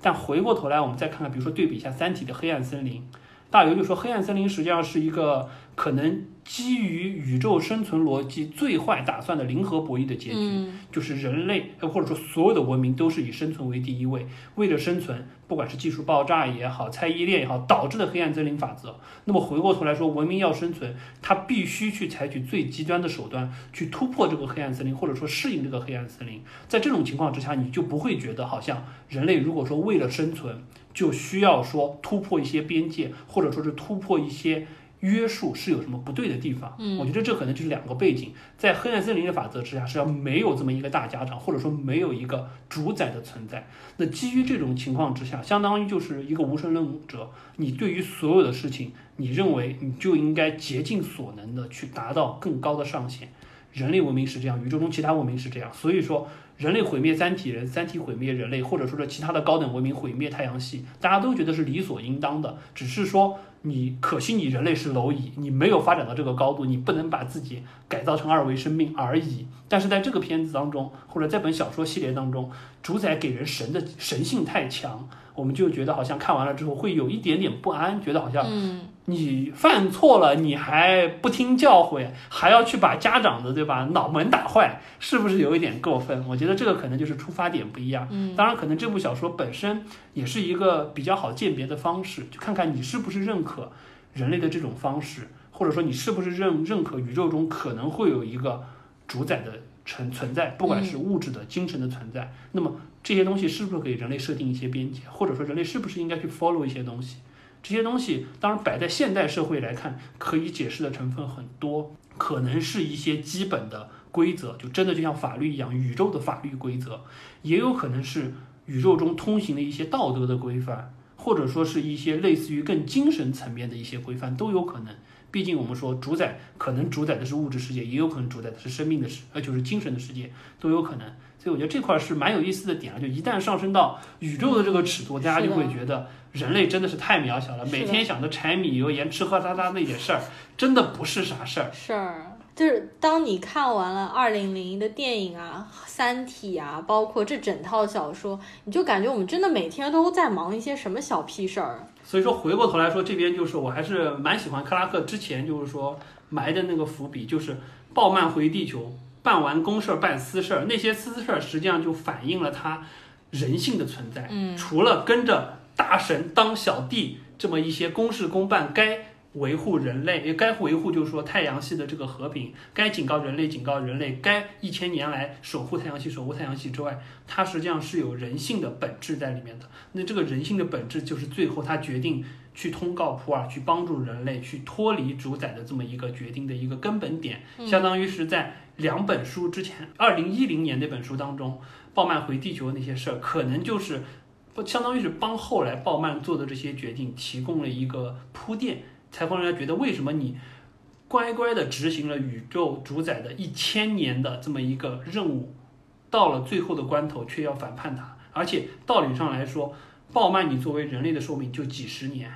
但回过头来，我们再看看，比如说对比一下《三体》的黑暗森林，大刘就说黑暗森林实际上是一个可能。基于宇宙生存逻辑最坏打算的零和博弈的结局，就是人类呃或者说所有的文明都是以生存为第一位，为了生存，不管是技术爆炸也好，猜疑链也好，导致的黑暗森林法则。那么回过头来说，文明要生存，它必须去采取最极端的手段去突破这个黑暗森林，或者说适应这个黑暗森林。在这种情况之下，你就不会觉得好像人类如果说为了生存，就需要说突破一些边界，或者说是突破一些。约束是有什么不对的地方？嗯，我觉得这可能就是两个背景，在黑暗森林的法则之下，实际上没有这么一个大家长，或者说没有一个主宰的存在。那基于这种情况之下，相当于就是一个无神论者，你对于所有的事情，你认为你就应该竭尽所能的去达到更高的上限。人类文明是这样，宇宙中其他文明是这样，所以说人类毁灭三体人，三体毁灭人类，或者说是其他的高等文明毁灭太阳系，大家都觉得是理所应当的，只是说。你可惜你人类是蝼蚁，你没有发展到这个高度，你不能把自己改造成二维生命而已。但是在这个片子当中，或者这本小说系列当中，主宰给人神的神性太强，我们就觉得好像看完了之后会有一点点不安，觉得好像嗯。你犯错了，你还不听教诲，还要去把家长的对吧脑门打坏，是不是有一点过分？我觉得这个可能就是出发点不一样。嗯，当然可能这部小说本身也是一个比较好鉴别的方式，就看看你是不是认可人类的这种方式，或者说你是不是认认可宇宙中可能会有一个主宰的存存在，不管是物质的、精神的存在。那么这些东西是不是给人类设定一些边界，或者说人类是不是应该去 follow 一些东西？这些东西当然摆在现代社会来看，可以解释的成分很多，可能是一些基本的规则，就真的就像法律一样，宇宙的法律规则，也有可能是宇宙中通行的一些道德的规范，或者说是一些类似于更精神层面的一些规范都有可能。毕竟我们说主宰可能主宰的是物质世界，也有可能主宰的是生命的世，呃，就是精神的世界都有可能。所以我觉得这块是蛮有意思的点啊，就一旦上升到宇宙的这个尺度，大家就会觉得。人类真的是太渺小了，每天想着柴米油盐吃喝拉撒那点事儿，真的不是啥事儿。事儿就是当你看完了二零零一的电影啊，《三体》啊，包括这整套小说，你就感觉我们真的每天都在忙一些什么小屁事儿。所以说回过头来说，这边就是我还是蛮喜欢克拉克之前就是说埋的那个伏笔，就是鲍曼回地球办完公事儿办私事儿，那些私事儿实际上就反映了他人性的存在。嗯，除了跟着。大神当小弟，这么一些公事公办，该维护人类，也该维护，就是说太阳系的这个和平，该警告人类，警告人类，该一千年来守护太阳系，守护太阳系之外，它实际上是有人性的本质在里面的。那这个人性的本质，就是最后他决定去通告普洱，去帮助人类去脱离主宰的这么一个决定的一个根本点，相当于是在两本书之前，二零一零年那本书当中，鲍曼回地球那些事儿，可能就是不相当于是帮后来鲍曼做的这些决定提供了一个铺垫，才会让人家觉得为什么你乖乖的执行了宇宙主宰的一千年的这么一个任务，到了最后的关头却要反叛他，而且道理上来说。鲍曼，你作为人类的寿命就几十年，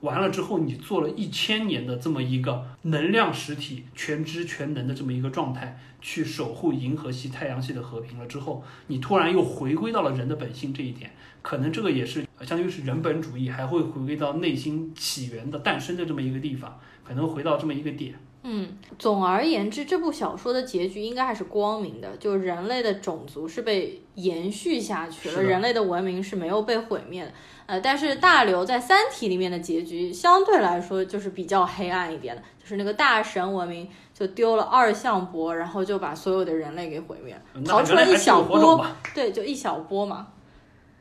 完了之后你做了一千年的这么一个能量实体，全知全能的这么一个状态，去守护银河系、太阳系的和平了之后，你突然又回归到了人的本性这一点，可能这个也是相当于是人本主义，还会回归到内心起源的诞生的这么一个地方，可能回到这么一个点。嗯，总而言之，这部小说的结局应该还是光明的，就人类的种族是被延续下去了，人类的文明是没有被毁灭的。呃，但是大刘在《三体》里面的结局相对来说就是比较黑暗一点的，就是那个大神文明就丢了二向箔，然后就把所有的人类给毁灭了，逃出来一小波，对，就一小波嘛。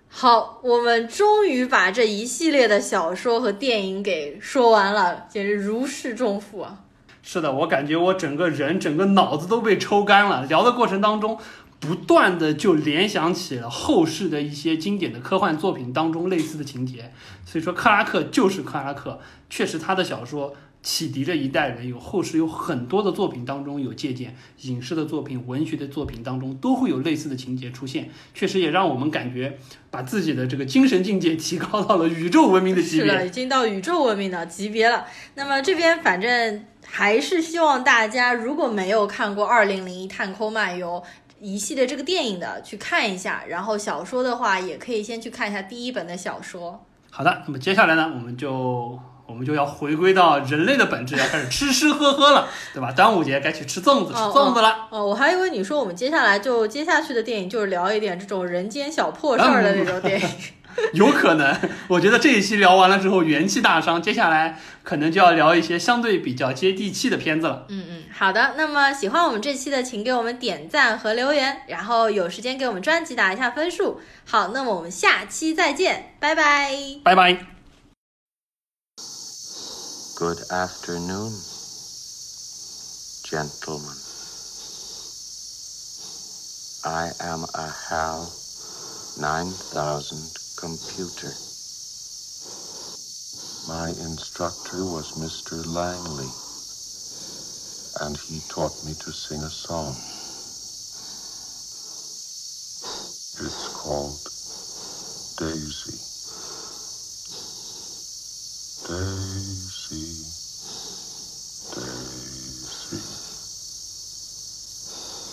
好，我们终于把这一系列的小说和电影给说完了，简直如释重负啊！是的，我感觉我整个人、整个脑子都被抽干了。聊的过程当中，不断的就联想起了后世的一些经典的科幻作品当中类似的情节。所以说，克拉克就是克拉克，确实他的小说启迪着一代人。有后世有很多的作品当中有借鉴，影视的作品、文学的作品当中都会有类似的情节出现。确实也让我们感觉把自己的这个精神境界 提高到了宇宙文明的级别。是的，已经到宇宙文明的级别了。那么这边反正。还是希望大家如果没有看过《二零零一太空漫游》一系列这个电影的，去看一下。然后小说的话，也可以先去看一下第一本的小说。好的，那么接下来呢，我们就我们就要回归到人类的本质，要开始吃吃喝喝了，对吧？端午节该去吃粽子，吃粽子了。哦，我还以为你说我们接下来就接下去的电影就是聊一点这种人间小破事儿的那种电影。有可能，我觉得这一期聊完了之后元气大伤，接下来可能就要聊一些相对比较接地气的片子了。嗯嗯，好的。那么喜欢我们这期的，请给我们点赞和留言，然后有时间给我们专辑打一下分数。好，那么我们下期再见，拜拜，拜拜。Good afternoon, gentlemen. I am a HAL 9000 computer. My instructor was Mr. Langley, and he taught me to sing a song. It's called Daisy. Daisy.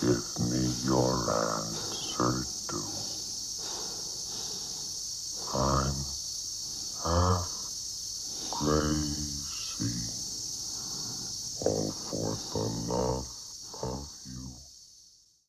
Give me your hand.